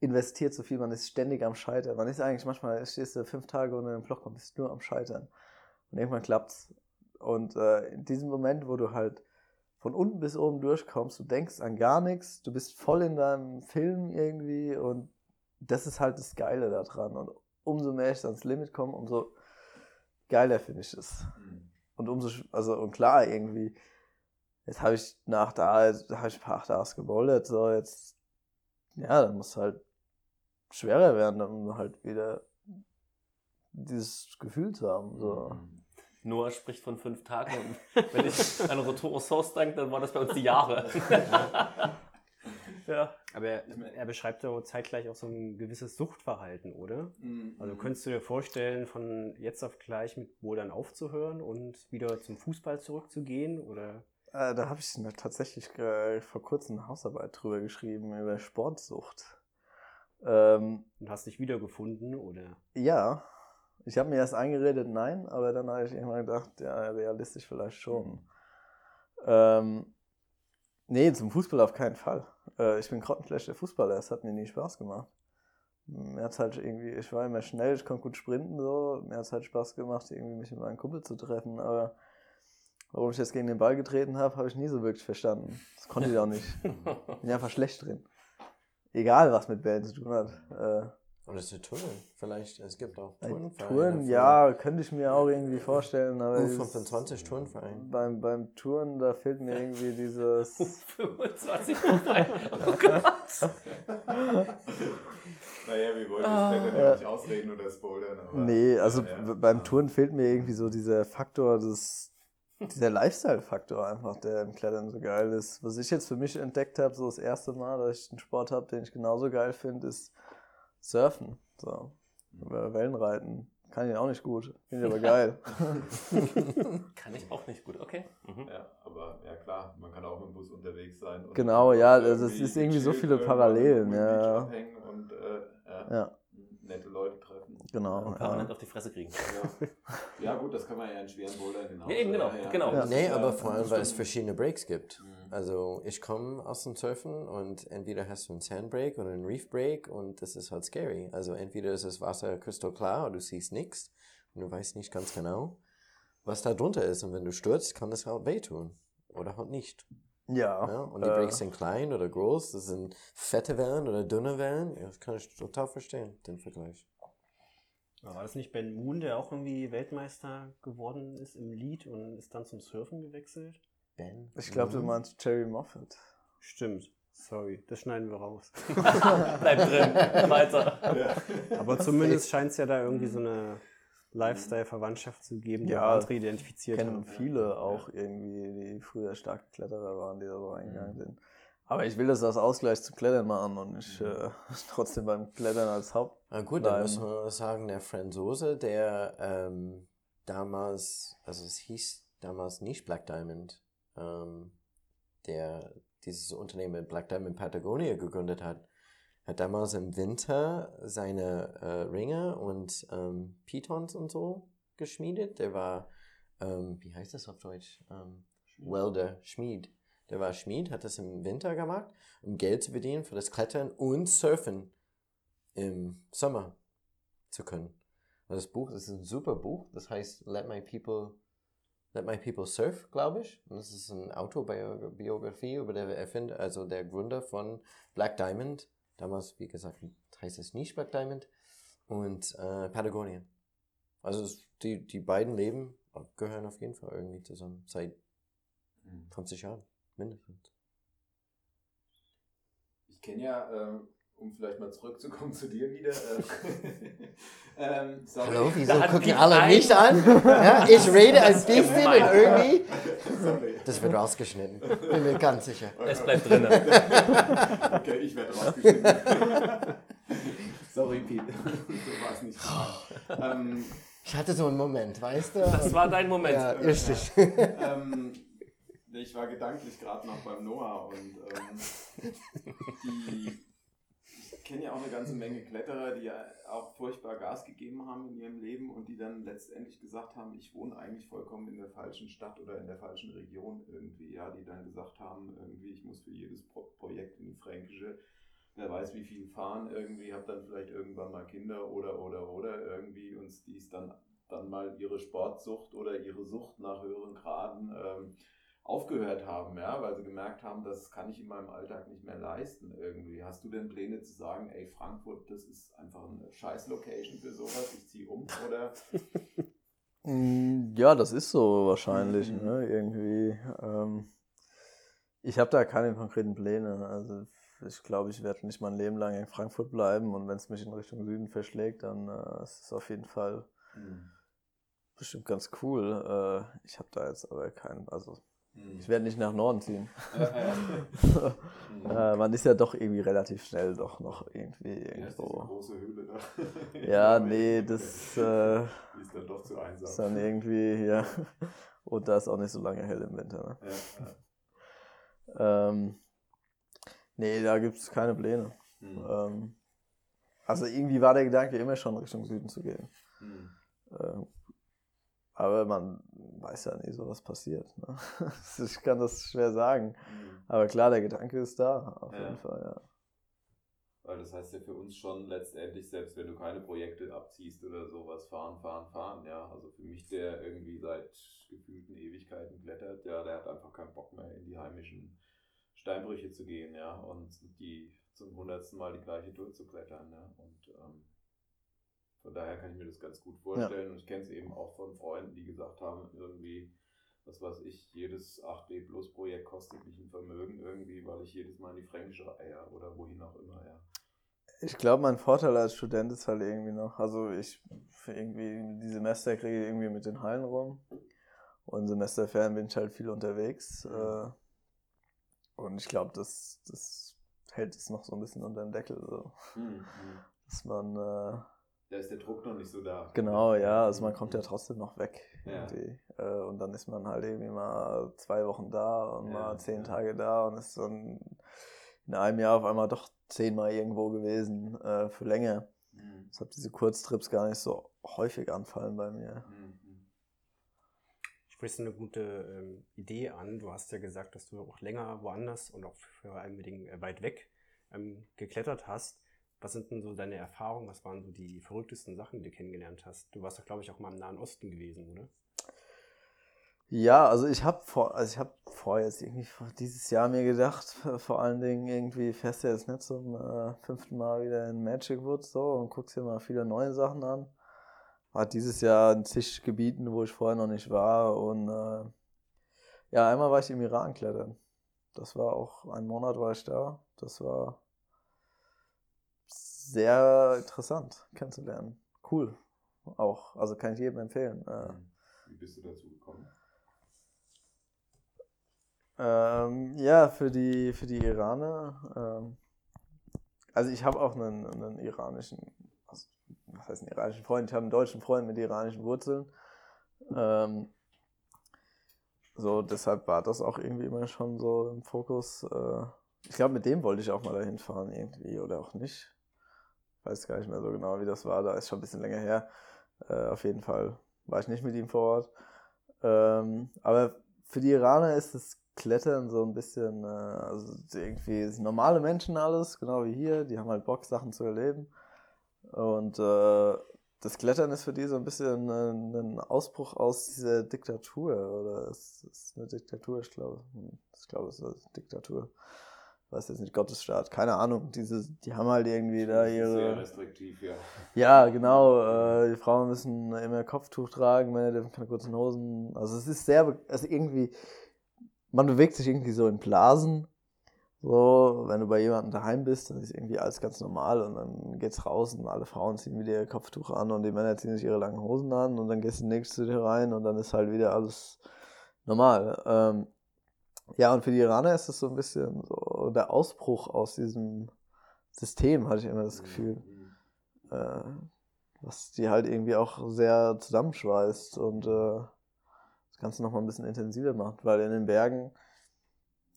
[SPEAKER 5] investiert so viel, man ist ständig am Scheitern. Man ist eigentlich manchmal, stehst du fünf Tage unter einem Block und bist nur am Scheitern. Und irgendwann klappt's. Und äh, in diesem Moment, wo du halt von unten bis oben durchkommst, du denkst an gar nichts, du bist voll in deinem Film irgendwie und das ist halt das Geile daran. Und umso mehr ich ans Limit komme, umso geiler finde ich es. Und umso, also, und klar, irgendwie, jetzt habe ich nach da, jetzt habe ich ein paar Achters gebouldert, so, jetzt, ja, dann muss halt schwerer werden, um halt wieder dieses Gefühl zu haben, so.
[SPEAKER 2] Mhm.
[SPEAKER 1] Noah spricht von fünf Tagen und wenn ich an Rotosaurus denke, dann war das bei uns die Jahre. ja.
[SPEAKER 4] Aber er, er beschreibt ja zeitgleich auch so ein gewisses Suchtverhalten, oder?
[SPEAKER 2] Mhm.
[SPEAKER 4] Also könntest du dir vorstellen, von jetzt auf gleich mit Bouldern aufzuhören und wieder zum Fußball zurückzugehen? Oder
[SPEAKER 5] Äh, da habe ich tatsächlich äh, vor kurzem eine Hausarbeit drüber geschrieben, über Sportsucht. Ähm,
[SPEAKER 4] und hast dich wiedergefunden? Oder
[SPEAKER 5] ja, ich habe mir erst eingeredet, nein, aber dann habe ich irgendwann gedacht, ja, realistisch vielleicht schon. Ähm, nee, zum Fußball auf keinen Fall. Äh, ich bin grottenschlechter Fußballer, es hat mir nie Spaß gemacht. Mir hat's halt irgendwie, ich war immer schnell, ich konnte gut sprinten, so. Mir hat's halt Spaß gemacht, irgendwie mich mit meinen Kumpel zu treffen, aber warum ich jetzt gegen den Ball getreten habe, habe ich nie so wirklich verstanden. Das konnte ich auch nicht. Bin einfach schlecht drin. Egal, was mit Bällen zu tun hat.
[SPEAKER 3] Oder zu Touren vielleicht. Es gibt auch Tourenvereine.
[SPEAKER 5] Touren,
[SPEAKER 3] von-
[SPEAKER 5] ja, könnte ich mir auch irgendwie vorstellen, aber es-
[SPEAKER 3] U25 Tourenverein.
[SPEAKER 5] beim, beim Touren, da fehlt mir irgendwie dieses.
[SPEAKER 1] 25 vorbei. Oh Gott.
[SPEAKER 2] Naja, wir wollen
[SPEAKER 1] Ah.
[SPEAKER 2] das ja nicht ausreden oder das Bouldern. Aber
[SPEAKER 5] Nee, also
[SPEAKER 2] Ja,
[SPEAKER 5] beim Touren fehlt mir irgendwie so dieser Faktor, des, dieser Lifestyle-Faktor einfach, der im Klettern so geil ist. Was ich jetzt für mich entdeckt habe, so das erste Mal, dass ich einen Sport habe, den ich genauso geil finde, ist Surfen. So. Wellenreiten. Kann ich auch nicht gut. Finde ich aber geil.
[SPEAKER 1] Kann ich auch nicht gut, okay. Mhm.
[SPEAKER 2] Ja, aber ja klar, man kann auch mit dem Bus unterwegs sein. Und
[SPEAKER 5] Genau, ja, es ist irgendwie so viele Parallelen, ja.
[SPEAKER 2] Und äh, ja,
[SPEAKER 5] Ja,
[SPEAKER 2] nette Leute
[SPEAKER 5] genau.
[SPEAKER 1] Permanent
[SPEAKER 5] Ja.
[SPEAKER 1] auf die Fresse kriegen.
[SPEAKER 2] Ja. ja, gut, das kann man ja in schweren Bouldern hinaus.
[SPEAKER 1] Ja, eben, genau, genau.
[SPEAKER 2] das
[SPEAKER 3] Nee, aber
[SPEAKER 2] ja-
[SPEAKER 3] vor allem, weil es verschiedene Breaks gibt.
[SPEAKER 2] Mhm.
[SPEAKER 3] Also ich komme aus dem Surfen und entweder hast du einen Sandbreak oder einen Reef Break und das ist halt scary. Also entweder ist das Wasser kristallklar oder du siehst nichts und du weißt nicht ganz genau, was da drunter ist. Und wenn du stürzt, kann das halt wehtun. Oder halt nicht.
[SPEAKER 5] Ja.
[SPEAKER 3] Ja? Und die
[SPEAKER 5] äh,
[SPEAKER 3] Breaks sind klein oder groß, das sind fette Wellen oder dünne Wellen. Ja, das kann ich total verstehen, den Vergleich.
[SPEAKER 4] War das nicht Ben Moon, der auch irgendwie Weltmeister geworden ist im Lied und ist dann zum Surfen gewechselt?
[SPEAKER 3] Ben.
[SPEAKER 5] Ich glaube, du
[SPEAKER 3] Mhm.
[SPEAKER 5] meinst Jerry Moffat.
[SPEAKER 4] Stimmt. Sorry, das schneiden wir raus.
[SPEAKER 1] Bleib drin. Weiter.
[SPEAKER 4] Aber zumindest scheint es ja da irgendwie so eine Lifestyle-Verwandtschaft zu geben, die
[SPEAKER 5] Ja,
[SPEAKER 4] andere identifiziert
[SPEAKER 5] kennen
[SPEAKER 4] haben.
[SPEAKER 5] viele auch irgendwie, die früher starke Kletterer waren, die da so reingegangen sind. Aber ich will das als Ausgleich zum Klettern machen und nicht äh, trotzdem beim Klettern als Haupt.
[SPEAKER 3] Na gut, dann
[SPEAKER 5] Bleiben.
[SPEAKER 3] muss man sagen, der Franzose, der ähm, damals, also es hieß damals nicht Black Diamond, ähm, der dieses Unternehmen Black Diamond Patagonia gegründet hat, hat damals im Winter seine äh, Ringe und ähm, Pitons und so geschmiedet. Der war, ähm, wie heißt das auf Deutsch? Ähm, Welder, Schmied. Der war Schmied, hat das im Winter gemacht, um Geld zu verdienen für das Klettern und Surfen im Sommer zu können. Und das Buch, das ist ein super Buch, das heißt Let My People, Let My People Surf, glaube ich. Und das ist eine Autobiografie über der Erfinder, also der Gründer von Black Diamond. Damals, wie gesagt, heißt es nicht Black Diamond. Und äh, Patagonia. Also es, die, die beiden Leben gehören auf jeden Fall irgendwie zusammen. Seit 50 Jahren, mindestens.
[SPEAKER 2] Ich kenne ja, ähm, um vielleicht mal zurückzukommen zu dir wieder. Äh, ähm, sorry.
[SPEAKER 3] Hallo, wieso
[SPEAKER 1] Da
[SPEAKER 3] gucken
[SPEAKER 1] die
[SPEAKER 3] alle
[SPEAKER 1] ein-
[SPEAKER 3] mich an? Ja, ich rede ein bisschen und irgendwie.
[SPEAKER 2] Sorry.
[SPEAKER 3] Das wird rausgeschnitten. Bin mir ganz sicher.
[SPEAKER 1] Es bleibt drin.
[SPEAKER 2] Okay, ich werde rausgeschnitten. Sorry, Pete. so war es nicht. ähm,
[SPEAKER 3] Ich hatte so einen Moment, weißt du?
[SPEAKER 1] Das war dein Moment.
[SPEAKER 3] ja, richtig.
[SPEAKER 2] ähm, ich war gedanklich gerade noch beim Noah und ähm, die, ich kenne ja auch eine ganze Menge Kletterer, die ja auch furchtbar Gas gegeben haben in ihrem Leben und die dann letztendlich gesagt haben, ich wohne eigentlich vollkommen in der falschen Stadt oder in der falschen Region irgendwie, ja, die dann gesagt haben, irgendwie, ich muss für jedes Pro Projekt in die Fränkische, wer weiß wie viel fahren irgendwie, habe dann vielleicht irgendwann mal Kinder oder oder oder irgendwie und die ist dann dann mal ihre Sportsucht oder ihre Sucht nach höheren Graden ähm, aufgehört haben, ja, weil sie gemerkt haben, das kann ich in meinem Alltag nicht mehr leisten irgendwie. Hast du denn Pläne zu sagen, ey, Frankfurt, das ist einfach eine scheiß Location für sowas, ich ziehe um oder
[SPEAKER 5] Mm, Ja, das ist so wahrscheinlich,
[SPEAKER 2] Mhm.
[SPEAKER 5] ne? Irgendwie. Ähm, ich habe da keine konkreten Pläne. Also ich glaube, ich werde nicht mein Leben lang in Frankfurt bleiben und wenn es mich in Richtung Süden verschlägt, dann äh, ist es auf jeden Fall bestimmt ganz cool. Äh, ich habe da jetzt aber keinen, also ich werde nicht nach Norden ziehen. äh, man ist ja doch irgendwie relativ schnell doch noch irgendwie
[SPEAKER 2] Ja,
[SPEAKER 5] irgendwo.
[SPEAKER 2] große Höhle da.
[SPEAKER 5] Ja, nee, das äh,
[SPEAKER 2] ist dann doch zu einsam.
[SPEAKER 5] ist dann irgendwie, ja. Und da ist auch nicht so lange hell im Winter. Ne?
[SPEAKER 2] ja, ja.
[SPEAKER 5] Ähm, nee, da gibt es keine Pläne.
[SPEAKER 2] Hm.
[SPEAKER 5] Ähm, also irgendwie war der Gedanke immer schon Richtung Süden zu gehen.
[SPEAKER 2] Hm.
[SPEAKER 5] Ähm, aber man weiß ja nie, so was passiert. Ne? ich kann das schwer sagen.
[SPEAKER 2] Hm.
[SPEAKER 5] Aber klar, der Gedanke ist da, auf
[SPEAKER 2] Ja.
[SPEAKER 5] jeden Fall, ja.
[SPEAKER 2] Weil das heißt ja für uns schon letztendlich, selbst wenn du keine Projekte abziehst oder sowas, fahren, fahren, fahren, ja. Also für mich, der irgendwie seit gefühlten Ewigkeiten klettert, ja, der hat einfach keinen Bock mehr in die heimischen Steinbrüche zu gehen, ja, und die zum hundertsten Mal die gleiche Tour zu klettern, ja. Und ähm, von daher kann ich mir das ganz gut vorstellen. Und ich kenne es eben auch von Freunden, die gesagt haben, irgendwie, was weiß ich, jedes 8D Plus Projekt kostet mich ein Vermögen irgendwie, weil ich jedes Mal in die Fränkische Eier oder wohin auch immer, ja.
[SPEAKER 5] Ich glaube, mein Vorteil als Student ist halt irgendwie noch, also ich irgendwie die Semester kriege ich irgendwie mit den Hallen rum. Und Semesterferien bin ich halt viel unterwegs äh, und ich glaube, das, das hält es noch so ein bisschen unter den Deckel, so, dass man äh,
[SPEAKER 2] Da ist der Druck noch nicht so da.
[SPEAKER 5] genau, ja, also man kommt ja trotzdem noch weg
[SPEAKER 2] Ja.
[SPEAKER 5] äh, und dann ist man halt irgendwie mal zwei Wochen da und
[SPEAKER 2] Ja,
[SPEAKER 5] mal zehn
[SPEAKER 2] ja.
[SPEAKER 5] Tage da und ist dann in einem Jahr auf einmal doch zehnmal irgendwo gewesen äh, für länger.
[SPEAKER 2] Mhm.
[SPEAKER 5] Deshalb diese Kurztrips gar nicht so häufig anfallen bei mir.
[SPEAKER 2] Mhm.
[SPEAKER 4] Sprichst du eine gute ähm, Idee an? Du hast ja gesagt, dass du auch länger woanders und auch vor allem äh, weit weg ähm, geklettert hast. Was sind denn so deine Erfahrungen? Was waren so die verrücktesten Sachen, die du kennengelernt hast? Du warst doch, glaube ich, auch mal im Nahen Osten gewesen, oder?
[SPEAKER 5] Ja, also ich habe vor, also ich habe vor jetzt irgendwie vor dieses Jahr mir gedacht, vor allen Dingen irgendwie fährst du jetzt nicht zum äh, fünften Mal wieder in Magic Woods so und guckst dir mal viele neue Sachen an. hat dieses Jahr ein zig Gebieten, wo ich vorher noch nicht war. Und äh, ja, einmal war ich im Iran klettern. Das war auch ein Monat war ich da. Das war sehr interessant kennenzulernen. Cool. Auch. Also kann ich jedem empfehlen. Äh,
[SPEAKER 2] Wie bist du dazu gekommen?
[SPEAKER 5] Ähm, ja, für die, für die Iraner. Ähm, also ich habe auch einen, einen iranischen, also, was heißt einen iranischen Freund? Ich habe einen deutschen Freund mit iranischen Wurzeln. Ähm, so, deshalb war das auch irgendwie immer schon so im Fokus. Äh, ich glaube, mit dem wollte ich auch mal dahin fahren irgendwie oder auch nicht. Weiß gar nicht mehr so genau, wie das war. Da ist schon ein bisschen länger her. Äh, auf jeden Fall war ich nicht mit ihm vor Ort. Ähm, aber für die Iraner ist das Klettern so ein bisschen, äh, also irgendwie normale Menschen alles, genau wie hier. Die haben halt Bock, Sachen zu erleben. Und äh, das Klettern ist für die so ein bisschen äh, ein Ausbruch aus dieser Diktatur. Oder es ist eine Diktatur, ich glaube. Hm, Ich glaube, es ist eine Diktatur. Weiß jetzt nicht, Gottesstaat. Keine Ahnung. Diese, die haben halt irgendwie da
[SPEAKER 2] ist Sehr
[SPEAKER 5] ihre.
[SPEAKER 2] restriktiv, ja.
[SPEAKER 5] Ja, genau. Äh, die Frauen müssen immer Kopftuch tragen, Männer dürfen keine kurzen Hosen. Also es ist sehr, also irgendwie, man bewegt sich irgendwie so in Blasen. So, wenn du bei jemandem daheim bist, dann ist irgendwie alles ganz normal und dann geht's raus und alle Frauen ziehen wieder ihr Kopftuch an und die Männer ziehen sich ihre langen Hosen an und dann gehst du nächstes zu dir rein und dann ist halt wieder alles normal. Ähm, ja, und für die Iraner ist das so ein bisschen so der Ausbruch aus diesem System, hatte ich immer das Gefühl
[SPEAKER 2] Mhm.
[SPEAKER 5] äh, was die halt irgendwie auch sehr zusammenschweißt und äh, das Ganze nochmal ein bisschen intensiver macht, weil in den Bergen,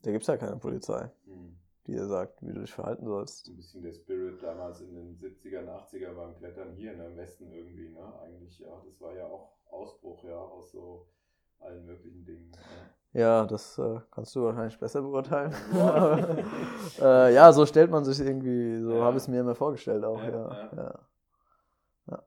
[SPEAKER 5] da gibt es ja keine Polizei,
[SPEAKER 2] Mhm.
[SPEAKER 5] die dir sagt, wie du dich verhalten sollst.
[SPEAKER 2] ein bisschen der Spirit damals in den 70er, 80er beim Klettern hier ne, im Westen irgendwie, ne? Eigentlich, ja, das war ja auch Ausbruch, ja, aus so allen möglichen Dingen. Ne?
[SPEAKER 5] Ja, das äh, kannst du wahrscheinlich besser beurteilen.
[SPEAKER 2] Ja.
[SPEAKER 5] äh, ja, so stellt man sich irgendwie, so
[SPEAKER 2] Ja.
[SPEAKER 5] habe ich es mir immer vorgestellt auch,
[SPEAKER 2] Ja,
[SPEAKER 5] ja.
[SPEAKER 2] ja.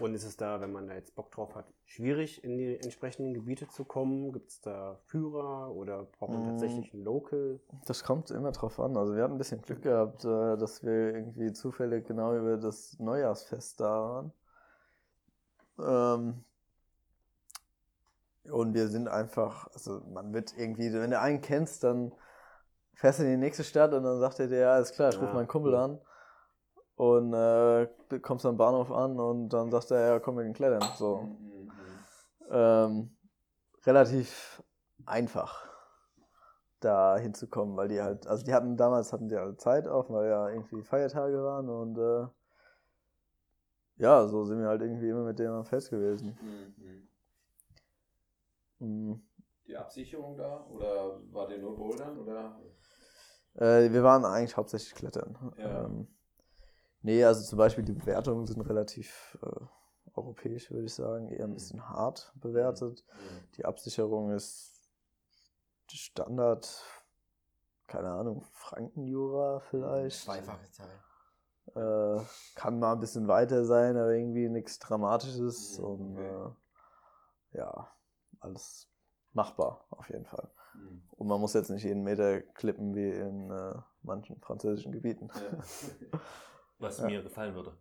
[SPEAKER 4] Und ist es da, wenn man da jetzt Bock drauf hat, schwierig in die entsprechenden Gebiete zu kommen? Gibt es da Führer oder braucht man
[SPEAKER 5] Mm.
[SPEAKER 4] tatsächlich einen Local?
[SPEAKER 5] Das kommt immer drauf an. Also wir hatten ein bisschen Glück gehabt, äh, dass wir irgendwie zufällig genau über das Neujahrsfest da waren. Ähm, und wir sind einfach, also man wird irgendwie, wenn du einen kennst, dann fährst du in die nächste Stadt und dann sagt er dir, ja, alles klar, ich rufe
[SPEAKER 4] Ja,
[SPEAKER 5] meinen Kumpel an. Und äh, du kommst am Bahnhof an und dann sagt er, ja, komm, wir gehen klettern. So.
[SPEAKER 2] Mhm, mhm.
[SPEAKER 5] Ähm, relativ einfach da hinzukommen, weil die halt, also die hatten damals hatten die halt Zeit auch, weil ja irgendwie Feiertage waren und äh, ja, so sind wir halt irgendwie immer mit denen am Fest gewesen.
[SPEAKER 2] Mhm, mhm.
[SPEAKER 5] Mhm.
[SPEAKER 2] Die Absicherung da? Oder war der nur Bouldern? Oder?
[SPEAKER 5] Äh, wir waren eigentlich hauptsächlich klettern.
[SPEAKER 2] Ja.
[SPEAKER 5] Ähm, nee, also zum Beispiel die Bewertungen sind relativ äh, europäisch, würde ich sagen, eher ein bisschen hart bewertet.
[SPEAKER 2] Mhm.
[SPEAKER 5] Die Absicherung ist Standard, keine Ahnung, Frankenjura vielleicht.
[SPEAKER 3] Zweifache Zahl.
[SPEAKER 5] Äh, kann mal ein bisschen weiter sein, aber irgendwie nichts Dramatisches
[SPEAKER 2] Mhm,
[SPEAKER 5] und äh, ja, alles machbar auf jeden Fall.
[SPEAKER 2] Mhm.
[SPEAKER 5] Und man muss jetzt nicht jeden Meter klippen wie in äh, manchen französischen Gebieten.
[SPEAKER 2] Ja.
[SPEAKER 1] Was
[SPEAKER 5] Ja.
[SPEAKER 1] mir gefallen würde.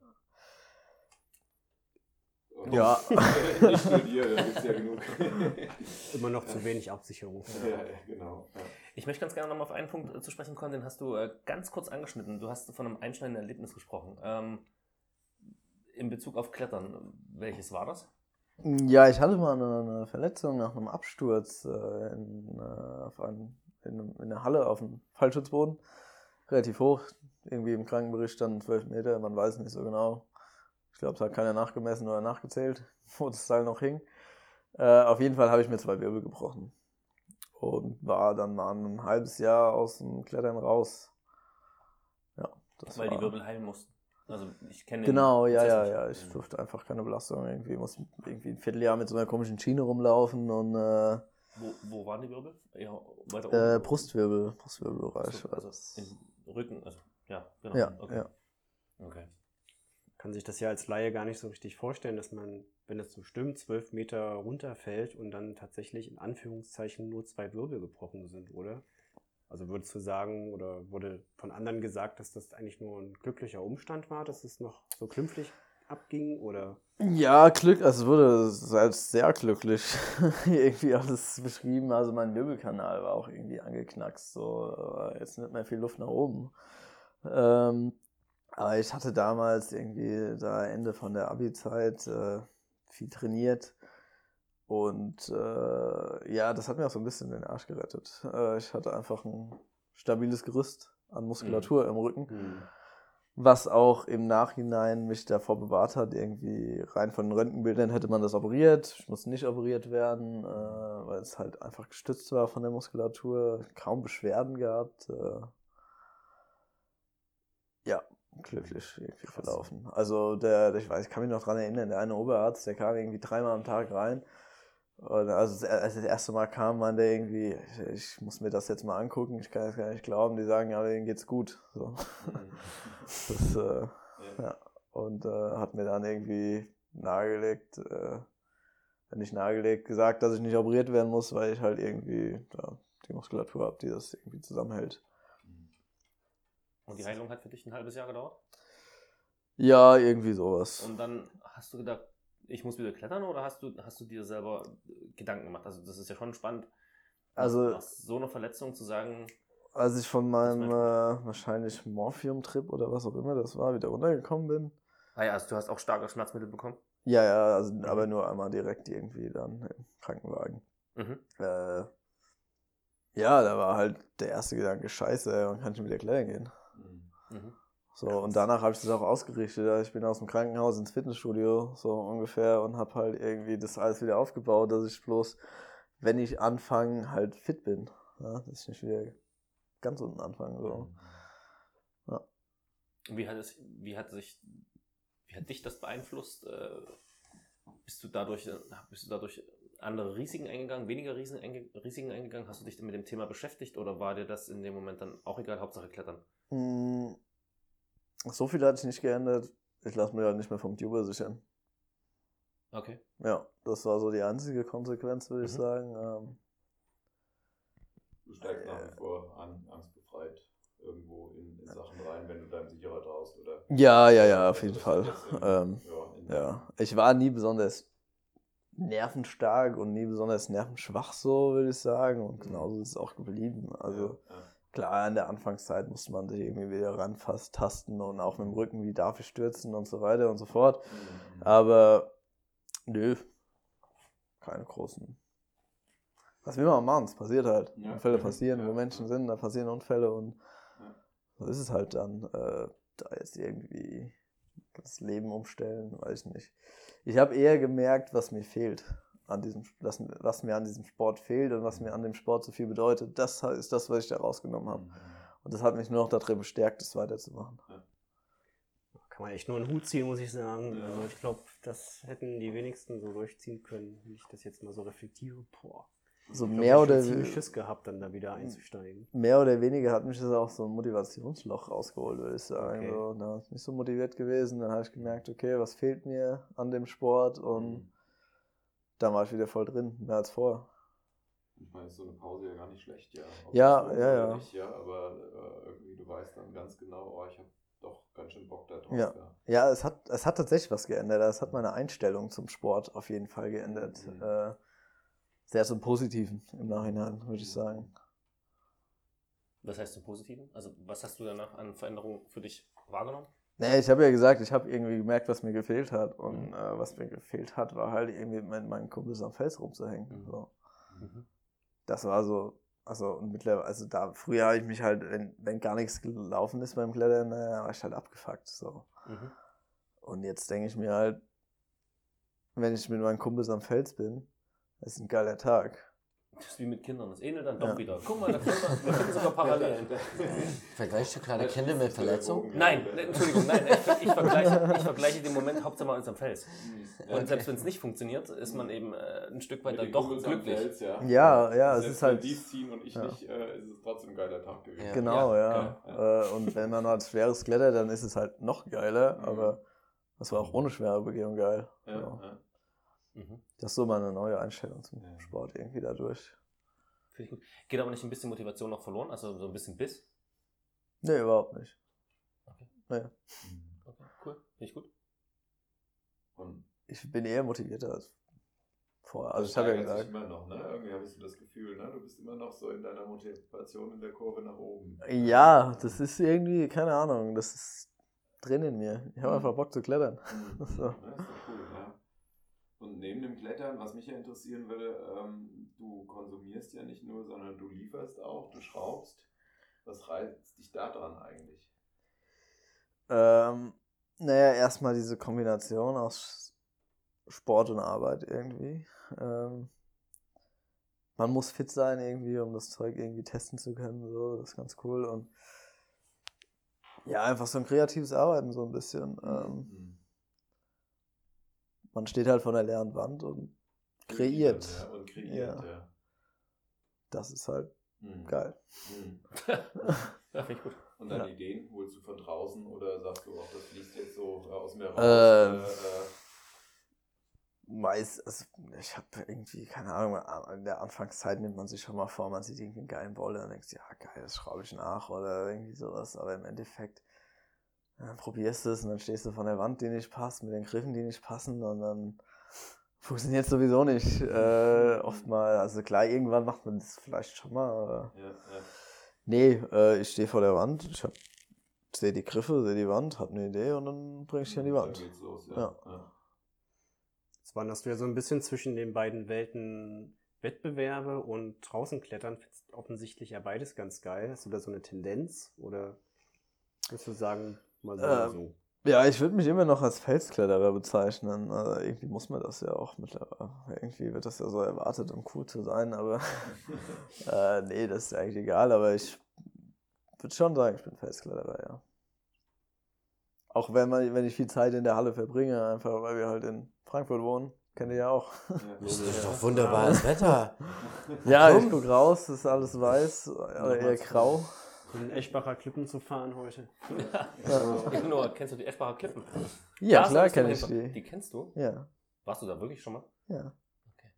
[SPEAKER 2] Und
[SPEAKER 5] Ja.
[SPEAKER 2] nicht nur dir, da gibt es ja genug.
[SPEAKER 4] Immer noch zu wenig Absicherung.
[SPEAKER 2] ja, genau. Ja.
[SPEAKER 1] Ich möchte ganz gerne nochmal auf einen Punkt äh, zu sprechen kommen, den hast du äh, ganz kurz angeschnitten. Du hast von einem einschneidenden Erlebnis gesprochen. Ähm, in Bezug auf Klettern. Welches war das?
[SPEAKER 5] Ja, ich hatte mal eine, eine Verletzung nach einem Absturz äh, in, äh, einen, in, in der Halle auf dem Fallschutzboden. Relativ hoch, irgendwie im Krankenbericht standen 12 Meter, man weiß nicht so genau. Ich glaube, es hat keiner nachgemessen oder nachgezählt, wo das Teil noch hing. Äh, auf jeden Fall habe ich mir zwei Wirbel gebrochen und war dann mal ein halbes Jahr aus dem Klettern raus. Ja, das
[SPEAKER 1] Weil
[SPEAKER 5] war
[SPEAKER 1] die Wirbel heilen mussten. Also ich kenne den
[SPEAKER 5] Genau, ja, ja, ja. Ich durfte einfach keine Belastung irgendwie. Muss irgendwie ein Vierteljahr mit so einer komischen Schiene rumlaufen und äh,
[SPEAKER 1] Wo, wo waren die Wirbel? Ja, weiter
[SPEAKER 5] äh,
[SPEAKER 1] oben.
[SPEAKER 5] Brustwirbel, Brustwirbelbereich.
[SPEAKER 1] So,
[SPEAKER 5] war
[SPEAKER 1] also
[SPEAKER 5] das.
[SPEAKER 1] im Rücken, also ja, genau.
[SPEAKER 5] Ja,
[SPEAKER 1] okay.
[SPEAKER 5] ja.
[SPEAKER 1] Okay.
[SPEAKER 4] Kann sich das ja als Laie gar nicht so richtig vorstellen, dass man, wenn es so stimmt, zwölf Meter runterfällt und dann tatsächlich in Anführungszeichen nur zwei Wirbel gebrochen sind, oder? Also würdest du sagen, oder wurde von anderen gesagt, dass das eigentlich nur ein glücklicher Umstand war, dass es noch so glimpflich abging, oder?
[SPEAKER 5] Ja, Glück, also wurde als sehr glücklich irgendwie alles beschrieben. Also mein Wirbelkanal war auch irgendwie angeknackst, so war jetzt nicht mehr viel Luft nach oben. Ähm, aber ich hatte damals irgendwie da Ende von der Abi-Zeit äh, viel trainiert und äh, ja, das hat mir auch so ein bisschen den Arsch gerettet. Äh, ich hatte einfach ein stabiles Gerüst an Muskulatur im Rücken.
[SPEAKER 1] Mhm.
[SPEAKER 5] Was auch im Nachhinein mich davor bewahrt hat, irgendwie rein von den Röntgenbildern hätte man das operiert. Ich musste nicht operiert werden, äh, weil es halt einfach gestützt war von der Muskulatur. Kaum Beschwerden gehabt. Äh, ja, glücklich irgendwie verlaufen. Also der, ich weiß, ich kann mich noch dran erinnern, der eine Oberarzt, der kam irgendwie dreimal am Tag rein. Und also als das erste Mal kam, meinte er irgendwie, ich, ich muss mir das jetzt mal angucken, ich kann es gar nicht glauben. Die sagen, ja, denen geht's gut. So. Das, äh, ja. Und äh, hat mir dann irgendwie nahegelegt, äh, nicht nahegelegt, gesagt, dass ich nicht operiert werden muss, weil ich halt irgendwie ja, die Muskulatur habe, die das irgendwie zusammenhält.
[SPEAKER 1] Und die Heilung hat für dich ein halbes Jahr gedauert?
[SPEAKER 5] Ja, irgendwie sowas.
[SPEAKER 1] Und dann hast du gedacht, ich muss wieder klettern oder hast du, hast du dir selber Gedanken gemacht? Also das ist ja schon spannend.
[SPEAKER 5] Also-
[SPEAKER 1] nach so einer Verletzung zu sagen,
[SPEAKER 5] Als ich von meinem
[SPEAKER 1] mein
[SPEAKER 5] äh, wahrscheinlich Morphium-Trip oder was auch immer das war, wieder runtergekommen bin.
[SPEAKER 1] ah ja, also du hast auch starke Schmerzmittel bekommen.
[SPEAKER 5] Ja, ja, also, aber nur einmal direkt irgendwie dann im Krankenwagen.
[SPEAKER 1] Mhm.
[SPEAKER 5] Äh, ja, da war halt der erste Gedanke, scheiße, wann kann ich wieder klettern gehen?
[SPEAKER 1] Mhm.
[SPEAKER 5] So, und danach habe ich das auch ausgerichtet. Also Ich bin aus dem Krankenhaus ins Fitnessstudio, so ungefähr, und habe halt irgendwie das alles wieder aufgebaut, dass ich bloß, wenn ich anfange, halt fit bin. Ja, dass ich nicht wieder ganz unten anfange. So.
[SPEAKER 1] Wie hat es, wie hat sich, wie hat dich das beeinflusst? Äh, Bist du dadurch, bist du dadurch andere Risiken eingegangen, weniger Risiken, einge- Risiken eingegangen? Hast du dich mit dem Thema beschäftigt oder war dir das in dem Moment dann auch egal, Hauptsache klettern?
[SPEAKER 5] So viel hat sich nicht geändert. Ich lasse mich halt nicht mehr vom Tuber sichern.
[SPEAKER 1] Okay.
[SPEAKER 5] Ja, das war so die einzige Konsequenz, würde ich
[SPEAKER 1] Mhm.
[SPEAKER 5] sagen. Ähm,
[SPEAKER 2] Du steigst nach wie vor an, angstbefreit irgendwo in, in Sachen rein, wenn du deinem Sicherer traust, oder?
[SPEAKER 5] ja, ja, ja, auf jeden Fall.
[SPEAKER 2] in-
[SPEAKER 5] Ähm,
[SPEAKER 2] ja,
[SPEAKER 5] Ja, ich war nie besonders nervenstark und nie besonders nervenschwach, so würde ich sagen. Und genauso ist es auch geblieben. Also
[SPEAKER 2] ja, ja.
[SPEAKER 5] Klar, in der Anfangszeit musste man sich irgendwie wieder ranfasst, tasten und auch mit dem Rücken, wie darf ich stürzen und so weiter und so fort.
[SPEAKER 2] Mhm.
[SPEAKER 5] Aber nö, keine großen. Was will man machen? Es passiert halt.
[SPEAKER 2] Ja.
[SPEAKER 5] Unfälle passieren,
[SPEAKER 2] Ja.
[SPEAKER 5] wo Menschen sind, da passieren Unfälle und
[SPEAKER 2] Ja.
[SPEAKER 5] so ist es halt dann. Äh, da jetzt irgendwie das Leben umstellen, weiß ich nicht. Ich habe eher gemerkt, was mir fehlt an diesem, was, was mir an diesem Sport fehlt und was mir an dem Sport so viel bedeutet. Das ist das, was ich da rausgenommen habe.
[SPEAKER 2] Mhm.
[SPEAKER 5] Und das hat mich nur noch darin bestärkt, das weiterzumachen.
[SPEAKER 4] Kann man echt nur einen Hut ziehen, muss ich sagen.
[SPEAKER 2] Ja.
[SPEAKER 4] Also ich glaube, das hätten die wenigsten so durchziehen können, wenn ich das jetzt mal so reflektiere. Boah.
[SPEAKER 5] So
[SPEAKER 4] Ich glaub,
[SPEAKER 5] mehr
[SPEAKER 4] ich
[SPEAKER 5] oder,
[SPEAKER 4] hätte ziemlich Schiss gehabt, dann da wieder einzusteigen.
[SPEAKER 5] mehr oder weniger hat mich das auch so ein Motivationsloch rausgeholt, würde ich sagen.
[SPEAKER 4] Okay.
[SPEAKER 5] So, da war ich nicht so motiviert gewesen. Dann habe ich gemerkt, okay, was fehlt mir an dem Sport? Und
[SPEAKER 2] Mhm.
[SPEAKER 5] Dann war ich wieder voll drin, mehr als vorher.
[SPEAKER 2] Ich meine, ist so eine Pause ja gar nicht schlecht, ja. Ob
[SPEAKER 5] Ja, ja, ja.
[SPEAKER 2] Nicht, ja aber äh, irgendwie, du weißt dann ganz genau, oh, ich habe doch ganz schön Bock da drauf.
[SPEAKER 5] Ja. Ja, es hat, es hat tatsächlich was geändert. Es hat meine Einstellung zum Sport auf jeden Fall geändert.
[SPEAKER 2] Mhm.
[SPEAKER 5] Äh, sehr zum Positiven im Nachhinein, würde ich sagen.
[SPEAKER 1] Was heißt im Positiven? Also was hast du danach an Veränderungen für dich wahrgenommen?
[SPEAKER 5] Nee, ich habe ja gesagt, ich habe irgendwie gemerkt, was mir gefehlt hat. Und
[SPEAKER 1] Mhm.
[SPEAKER 5] äh, was mir gefehlt hat, war halt irgendwie mit meinen Kumpels am Fels rumzuhängen.
[SPEAKER 1] Mhm.
[SPEAKER 5] So.
[SPEAKER 1] Mhm.
[SPEAKER 5] Das war so, also und mittlerweile, also da früher habe ich mich halt, wenn, wenn gar nichts gelaufen ist beim Klettern, äh, war ich halt abgefuckt. So.
[SPEAKER 1] Mhm.
[SPEAKER 5] Und jetzt denke ich mir halt, wenn ich mit meinen Kumpels am Fels bin, ist ein geiler Tag.
[SPEAKER 1] Das ist wie mit Kindern, das ähnelt dann doch
[SPEAKER 5] Ja.
[SPEAKER 1] wieder. Guck mal, da wir, finden sogar Parallelen.
[SPEAKER 3] Vergleichst du kleine Kinder mit Verletzungen?
[SPEAKER 1] Nein, ne, Entschuldigung, nein, ich, ich, vergleiche, ich vergleiche den Moment Hauptsache mal uns am Fels. Und selbst wenn es nicht funktioniert, ist man eben äh, ein Stück weit dann doch
[SPEAKER 2] Kumpels
[SPEAKER 1] glücklich.
[SPEAKER 2] Fels, ja.
[SPEAKER 5] Ja, ja, es ist halt-
[SPEAKER 2] Wenn die es ziehen und ich
[SPEAKER 5] ja.
[SPEAKER 2] nicht, äh, ist es trotzdem ein geiler Tag gewesen.
[SPEAKER 3] Ja.
[SPEAKER 5] Genau, ja.
[SPEAKER 2] ja,
[SPEAKER 5] Äh, und wenn man halt schweres klettert, dann ist es halt noch geiler,
[SPEAKER 2] Mhm.
[SPEAKER 5] aber das war auch ohne schwere Begehung geil.
[SPEAKER 2] Ja,
[SPEAKER 5] Ja.
[SPEAKER 2] ja.
[SPEAKER 1] Mhm.
[SPEAKER 5] Das ist so meine neue Einstellung zum
[SPEAKER 2] Ja.
[SPEAKER 5] Sport irgendwie dadurch.
[SPEAKER 1] Finde ich gut. Geht aber nicht ein bisschen Motivation noch verloren? Also so ein bisschen Biss?
[SPEAKER 5] Nee, überhaupt nicht.
[SPEAKER 1] Okay.
[SPEAKER 5] Nee.
[SPEAKER 2] Mhm.
[SPEAKER 1] Okay, cool. Finde ich gut.
[SPEAKER 2] Und
[SPEAKER 5] ich bin eher motivierter als vorher.
[SPEAKER 2] Das
[SPEAKER 5] Also ich habe ja gesagt.
[SPEAKER 2] immer noch, ne? Irgendwie habe ich so das Gefühl, ne? Du bist immer noch so in deiner Motivation in der Kurve nach oben.
[SPEAKER 5] Ja, das ist irgendwie, keine Ahnung, das ist drin in mir. Ich habe
[SPEAKER 2] Mhm.
[SPEAKER 5] einfach Bock zu klettern.
[SPEAKER 2] Mhm.
[SPEAKER 5] So.
[SPEAKER 2] Ja, ist doch cool, ja. Und neben dem Klettern, was mich ja interessieren würde, ähm, du konsumierst ja nicht nur, sondern du lieferst auch, du schraubst. Was reizt dich da dran eigentlich?
[SPEAKER 5] Ähm, naja, erstmal diese Kombination aus Sport und Arbeit irgendwie. Ähm, man muss fit sein irgendwie, um das Zeug irgendwie testen zu können. So, das ist ganz cool. Und ja, einfach so ein kreatives Arbeiten so ein bisschen. Ähm,
[SPEAKER 2] Mhm.
[SPEAKER 5] Man steht halt vor der leeren Wand und kreiert.
[SPEAKER 2] Ja, und kreiert,
[SPEAKER 5] Ja.
[SPEAKER 2] ja.
[SPEAKER 5] Das ist halt
[SPEAKER 2] Mhm.
[SPEAKER 5] geil.
[SPEAKER 2] Mhm.
[SPEAKER 1] Ja, finde ich gut.
[SPEAKER 2] Und deine
[SPEAKER 5] Ja.
[SPEAKER 2] Ideen holst du von draußen oder sagst du auch, das fließt jetzt so aus mir raus?
[SPEAKER 5] Ähm,
[SPEAKER 2] äh, äh,
[SPEAKER 5] Meist, also ich habe irgendwie, keine Ahnung, in der Anfangszeit nimmt man sich schon mal vor, man sieht irgendwie einen geilen Boulder und denkt, ja geil, das schraube ich nach oder irgendwie sowas. Aber im Endeffekt dann probierst du es und dann stehst du von der Wand, die nicht passt, mit den Griffen, die nicht passen und dann funktioniert es sowieso nicht. Äh, oft mal, also klar, irgendwann macht man das vielleicht schon mal, aber
[SPEAKER 2] ja, ja.
[SPEAKER 5] nee, äh, ich stehe vor der Wand, ich hab, sehe die Griffe, sehe die Wand, habe eine Idee und dann bringe ich die an die
[SPEAKER 2] Dann
[SPEAKER 5] Wand.
[SPEAKER 2] geht's los, ja.
[SPEAKER 5] Ja.
[SPEAKER 2] ja.
[SPEAKER 4] Jetzt wanderst du ja so ein bisschen zwischen den beiden Welten Wettbewerbe und draußen klettern. Findest offensichtlich ja beides ganz geil. Hast du da so eine Tendenz? Oder würdest du sagen, mal so oder
[SPEAKER 5] Ähm,
[SPEAKER 4] so?
[SPEAKER 5] Ja, ich würde mich immer noch als Felskletterer bezeichnen. Also irgendwie muss man das ja auch mittlerweile. Irgendwie wird das ja so erwartet, um cool zu sein, aber äh, nee, das ist ja eigentlich egal. Aber ich würde schon sagen, ich bin Felskletterer, ja. Auch wenn, man, wenn ich viel Zeit in der Halle verbringe, einfach weil wir halt in Frankfurt wohnen. Kennt ihr ja auch.
[SPEAKER 3] Das ist doch wunderbares Wetter.
[SPEAKER 5] Ja, ich guck raus, ist alles weiß, aber eher grau.
[SPEAKER 4] In Eschbacher Klippen zu fahren heute.
[SPEAKER 1] Ich nur, kennst du die Eschbacher Klippen?
[SPEAKER 5] Ja,
[SPEAKER 1] Da
[SPEAKER 5] klar kenne ich die.
[SPEAKER 1] Die kennst du?
[SPEAKER 5] Ja,
[SPEAKER 1] Warst du da wirklich schon mal?
[SPEAKER 5] ja.
[SPEAKER 1] Okay.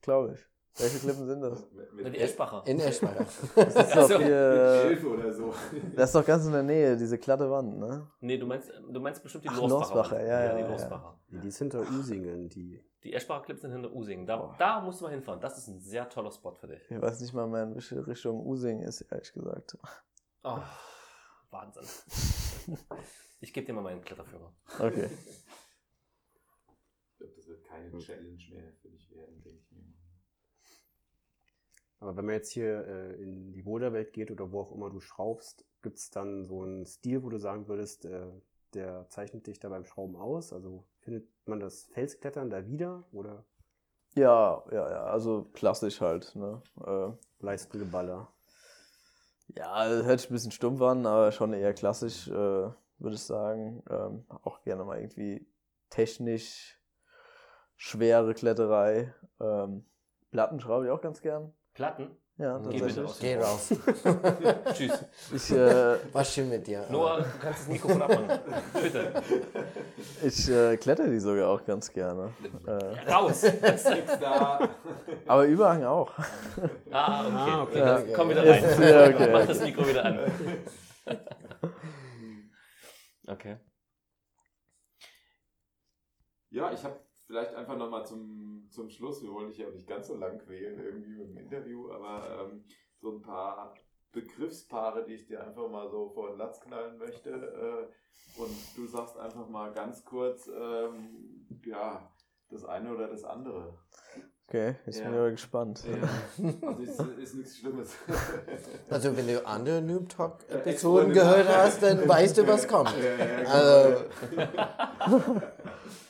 [SPEAKER 5] Glaube ich. Welche Klippen sind das?
[SPEAKER 2] Mit, mit
[SPEAKER 1] die Eschbacher.
[SPEAKER 3] In Eschweiler.
[SPEAKER 5] Das ist doch
[SPEAKER 1] Also,
[SPEAKER 5] hier.
[SPEAKER 2] oder so.
[SPEAKER 5] Das ist doch ganz in der Nähe, diese glatte Wand, ne?
[SPEAKER 1] Nee, du meinst, du meinst bestimmt die
[SPEAKER 5] Ach,
[SPEAKER 1] Lorsbacher.
[SPEAKER 5] Lorsbacher,
[SPEAKER 1] Wand.
[SPEAKER 5] ja, ja,
[SPEAKER 1] die
[SPEAKER 5] ja,
[SPEAKER 1] Lorsbacher.
[SPEAKER 4] Die ist hinter Usingen, die.
[SPEAKER 1] Die Eschbacher Clips sind hinter Usingen. Da,
[SPEAKER 5] Oh.
[SPEAKER 1] da musst du mal hinfahren. Das ist ein sehr toller Spot für dich.
[SPEAKER 5] Ich weiß nicht mal mehr, in welche Richtung Using ist, ehrlich gesagt.
[SPEAKER 1] Oh, Wahnsinn. Ich gebe dir mal meinen Kletterführer.
[SPEAKER 5] Okay.
[SPEAKER 2] Ich glaube, das wird keine Challenge mehr für dich werden, denke ich mir.
[SPEAKER 4] Aber wenn man jetzt hier äh, in die Boulderwelt geht oder wo auch immer du schraubst, gibt es dann so einen Stil, wo du sagen würdest, äh, der zeichnet dich da beim Schrauben aus? Also findet man das Felsklettern da wieder oder
[SPEAKER 5] Ja, ja, ja, also klassisch halt, ne? Äh,
[SPEAKER 4] Leistengeballer?
[SPEAKER 5] ja, das hört sich ein bisschen stumpf an, aber schon eher klassisch, äh, würde ich sagen. Ähm, auch gerne mal irgendwie technisch schwere Kletterei. Ähm, Platten schraube ich auch ganz gern.
[SPEAKER 1] Platten?
[SPEAKER 5] Ja,
[SPEAKER 1] Geh bitte
[SPEAKER 5] tatsächlich.
[SPEAKER 1] aus.
[SPEAKER 3] Geh raus.
[SPEAKER 1] Tschüss.
[SPEAKER 5] Ich, äh,
[SPEAKER 3] Was schön mit dir.
[SPEAKER 1] Noah, du kannst das Mikrofon abmachen. Bitte.
[SPEAKER 5] ich äh, kletter die sogar auch ganz gerne. Äh,
[SPEAKER 1] Raus.
[SPEAKER 2] Nix da.
[SPEAKER 5] aber Überhang auch.
[SPEAKER 1] Ah, okay.
[SPEAKER 4] Ah, okay.
[SPEAKER 1] Dann Komm wieder
[SPEAKER 5] Ja,
[SPEAKER 1] rein.
[SPEAKER 5] okay.
[SPEAKER 1] Mach das Mikro wieder an. Okay.
[SPEAKER 2] Ja, ich habe vielleicht einfach nochmal zum, zum Schluss, wir wollen dich ja auch nicht ganz so lang quälen irgendwie mit dem Interview, aber ähm, so ein paar Begriffspaare, die ich dir einfach mal so vor den Latz knallen möchte. Äh, und du sagst einfach mal ganz kurz, ähm, ja, das eine oder das andere.
[SPEAKER 5] Okay, bin ich
[SPEAKER 2] Ja.
[SPEAKER 5] aber gespannt.
[SPEAKER 2] Also ist, ist nichts Schlimmes.
[SPEAKER 3] Also wenn du andere Noob Talk Episoden gehört hast, dann weißt du, was kommt.
[SPEAKER 2] Ja, ja, genau.
[SPEAKER 3] Also,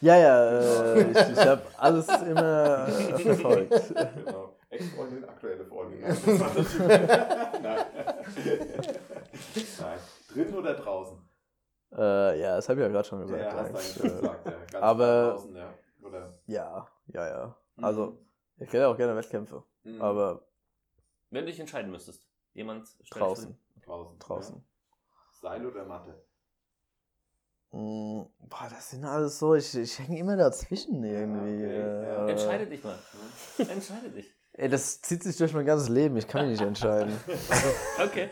[SPEAKER 5] Ja, ja, äh, ich, ich habe alles immer äh, verfolgt.
[SPEAKER 2] Genau. Ex-Freundin, aktuelle Freundin. Nein. Nein. Drin oder draußen?
[SPEAKER 5] Äh, ja, das habe ich ja gerade schon gesagt.
[SPEAKER 2] Ja, hast du eigentlich
[SPEAKER 5] eigentlich.
[SPEAKER 2] schon gesagt, ja. Ganz
[SPEAKER 5] aber-
[SPEAKER 2] draußen, ja. Oder?
[SPEAKER 5] ja, ja, ja.
[SPEAKER 2] Mhm.
[SPEAKER 5] Also, ich kenne auch gerne Wettkämpfe,
[SPEAKER 2] Mhm.
[SPEAKER 5] aber
[SPEAKER 1] Wenn du dich entscheiden müsstest. Jemand
[SPEAKER 5] draußen,
[SPEAKER 2] draußen.
[SPEAKER 5] draußen.
[SPEAKER 2] Ja. Seil oder Matte?
[SPEAKER 5] Mm, boah, das sind alles so, ich, ich hänge immer dazwischen irgendwie.
[SPEAKER 2] okay, ja.
[SPEAKER 5] äh,
[SPEAKER 1] Entscheide dich mal. Entscheide dich.
[SPEAKER 5] Ey, das zieht sich durch mein ganzes Leben, ich kann mich nicht entscheiden.
[SPEAKER 1] Okay.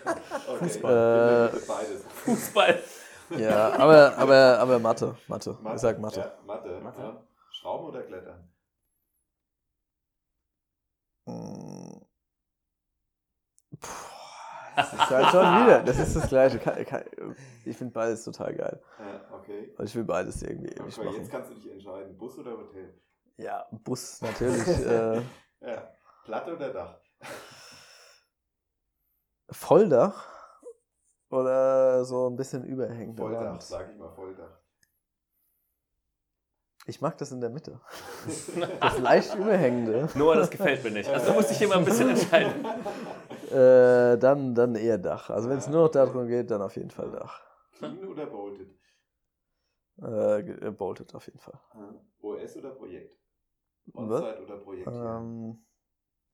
[SPEAKER 2] Okay.
[SPEAKER 5] Äh,
[SPEAKER 2] beides.
[SPEAKER 1] Fußball.
[SPEAKER 5] Ja, aber, aber, aber Mathe. Mathe. Ich sag Mathe.
[SPEAKER 2] Ja, Mathe.
[SPEAKER 1] Mathe.
[SPEAKER 2] Ja. Schrauben oder Klettern?
[SPEAKER 5] Mm. Puh, das ist halt schon wieder. Das ist das Gleiche. Ich finde beides total geil.
[SPEAKER 2] Ja, okay.
[SPEAKER 5] Also ich will beides irgendwie ewig
[SPEAKER 2] okay. Jetzt
[SPEAKER 5] machen.
[SPEAKER 2] kannst du dich entscheiden, Bus oder Hotel?
[SPEAKER 5] Ja, Bus natürlich. äh,
[SPEAKER 2] Ja. Platte oder Dach?
[SPEAKER 5] Volldach oder so ein bisschen überhängende
[SPEAKER 2] Volldach,
[SPEAKER 5] Wand.
[SPEAKER 2] sag ich mal Volldach.
[SPEAKER 5] Ich mag das in der Mitte. Das leicht überhängende.
[SPEAKER 1] Noah, das gefällt mir nicht. Also du musst dich hier mal ein bisschen entscheiden.
[SPEAKER 5] Äh, dann, dann eher Dach. Also wenn es nur noch darum geht, dann auf jeden Fall Dach.
[SPEAKER 2] Clean oder bolted?
[SPEAKER 5] Äh, äh, bolted auf jeden Fall.
[SPEAKER 2] OS oder Projekt? On-Site oder Projekt?
[SPEAKER 5] Ähm,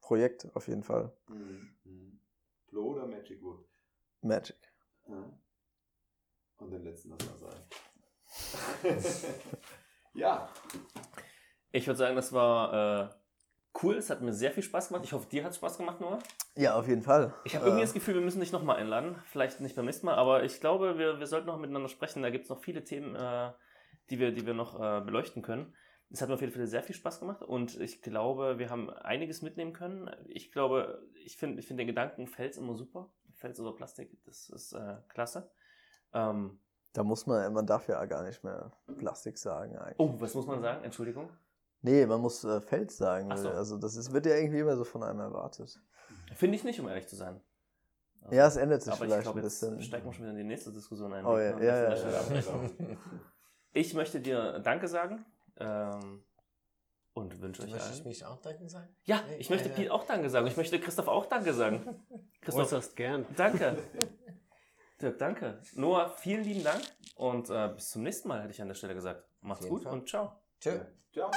[SPEAKER 5] Projekt auf jeden Fall.
[SPEAKER 2] Mhm. Mhm. Flow oder Magic Wood?
[SPEAKER 5] Magic.
[SPEAKER 2] Ja. Und den letzten lassen wir sein. ja,
[SPEAKER 1] Ich würde sagen, das war äh, cool. Es hat mir sehr viel Spaß gemacht. Ich hoffe, dir hat es Spaß gemacht, Noah.
[SPEAKER 5] Ja, auf jeden Fall.
[SPEAKER 1] Ich habe irgendwie
[SPEAKER 5] Äh,
[SPEAKER 1] das Gefühl, wir müssen dich nochmal einladen. Vielleicht nicht beim nächsten Mal, aber ich glaube, wir, wir sollten noch miteinander sprechen. Da gibt es noch viele Themen, äh, die, wir, die wir noch äh, beleuchten können. Es hat mir auf jeden Fall sehr viel Spaß gemacht und ich glaube, wir haben einiges mitnehmen können. Ich glaube, ich finde ich find den Gedanken Fels immer super. Fels oder Plastik, das ist äh, klasse. Ähm,
[SPEAKER 5] Da muss man, man darf ja gar nicht mehr Plastik sagen eigentlich.
[SPEAKER 1] oh, was muss man sagen? Entschuldigung.
[SPEAKER 5] Nee, man muss äh, Fels sagen.
[SPEAKER 1] So.
[SPEAKER 5] Also das ist, wird ja irgendwie immer so von einem erwartet.
[SPEAKER 1] Finde ich nicht, um ehrlich zu sein. Also,
[SPEAKER 5] Ja, es ändert sich
[SPEAKER 1] aber ich
[SPEAKER 5] vielleicht
[SPEAKER 1] glaube,
[SPEAKER 5] ein
[SPEAKER 1] jetzt
[SPEAKER 5] bisschen.
[SPEAKER 1] steigen wir schon wieder in die nächste Diskussion ein.
[SPEAKER 5] Oh ja, ja, ja, ja.
[SPEAKER 1] Ich möchte dir Danke sagen. Ähm, und wünsche
[SPEAKER 3] Du
[SPEAKER 1] euch
[SPEAKER 3] möchtest
[SPEAKER 1] allen.
[SPEAKER 3] mich auch danken sagen?
[SPEAKER 1] Ja, ich möchte. Piet auch Danke sagen. Ich möchte Christoph auch Danke sagen. Christoph,
[SPEAKER 4] Äußerst gern.
[SPEAKER 1] danke. Dirk, danke. Noah, vielen lieben Dank und äh, bis zum nächsten Mal, hätte ich an der Stelle gesagt. Macht's gut
[SPEAKER 3] Fall.
[SPEAKER 1] und ciao.
[SPEAKER 3] Tschö.
[SPEAKER 2] ciao.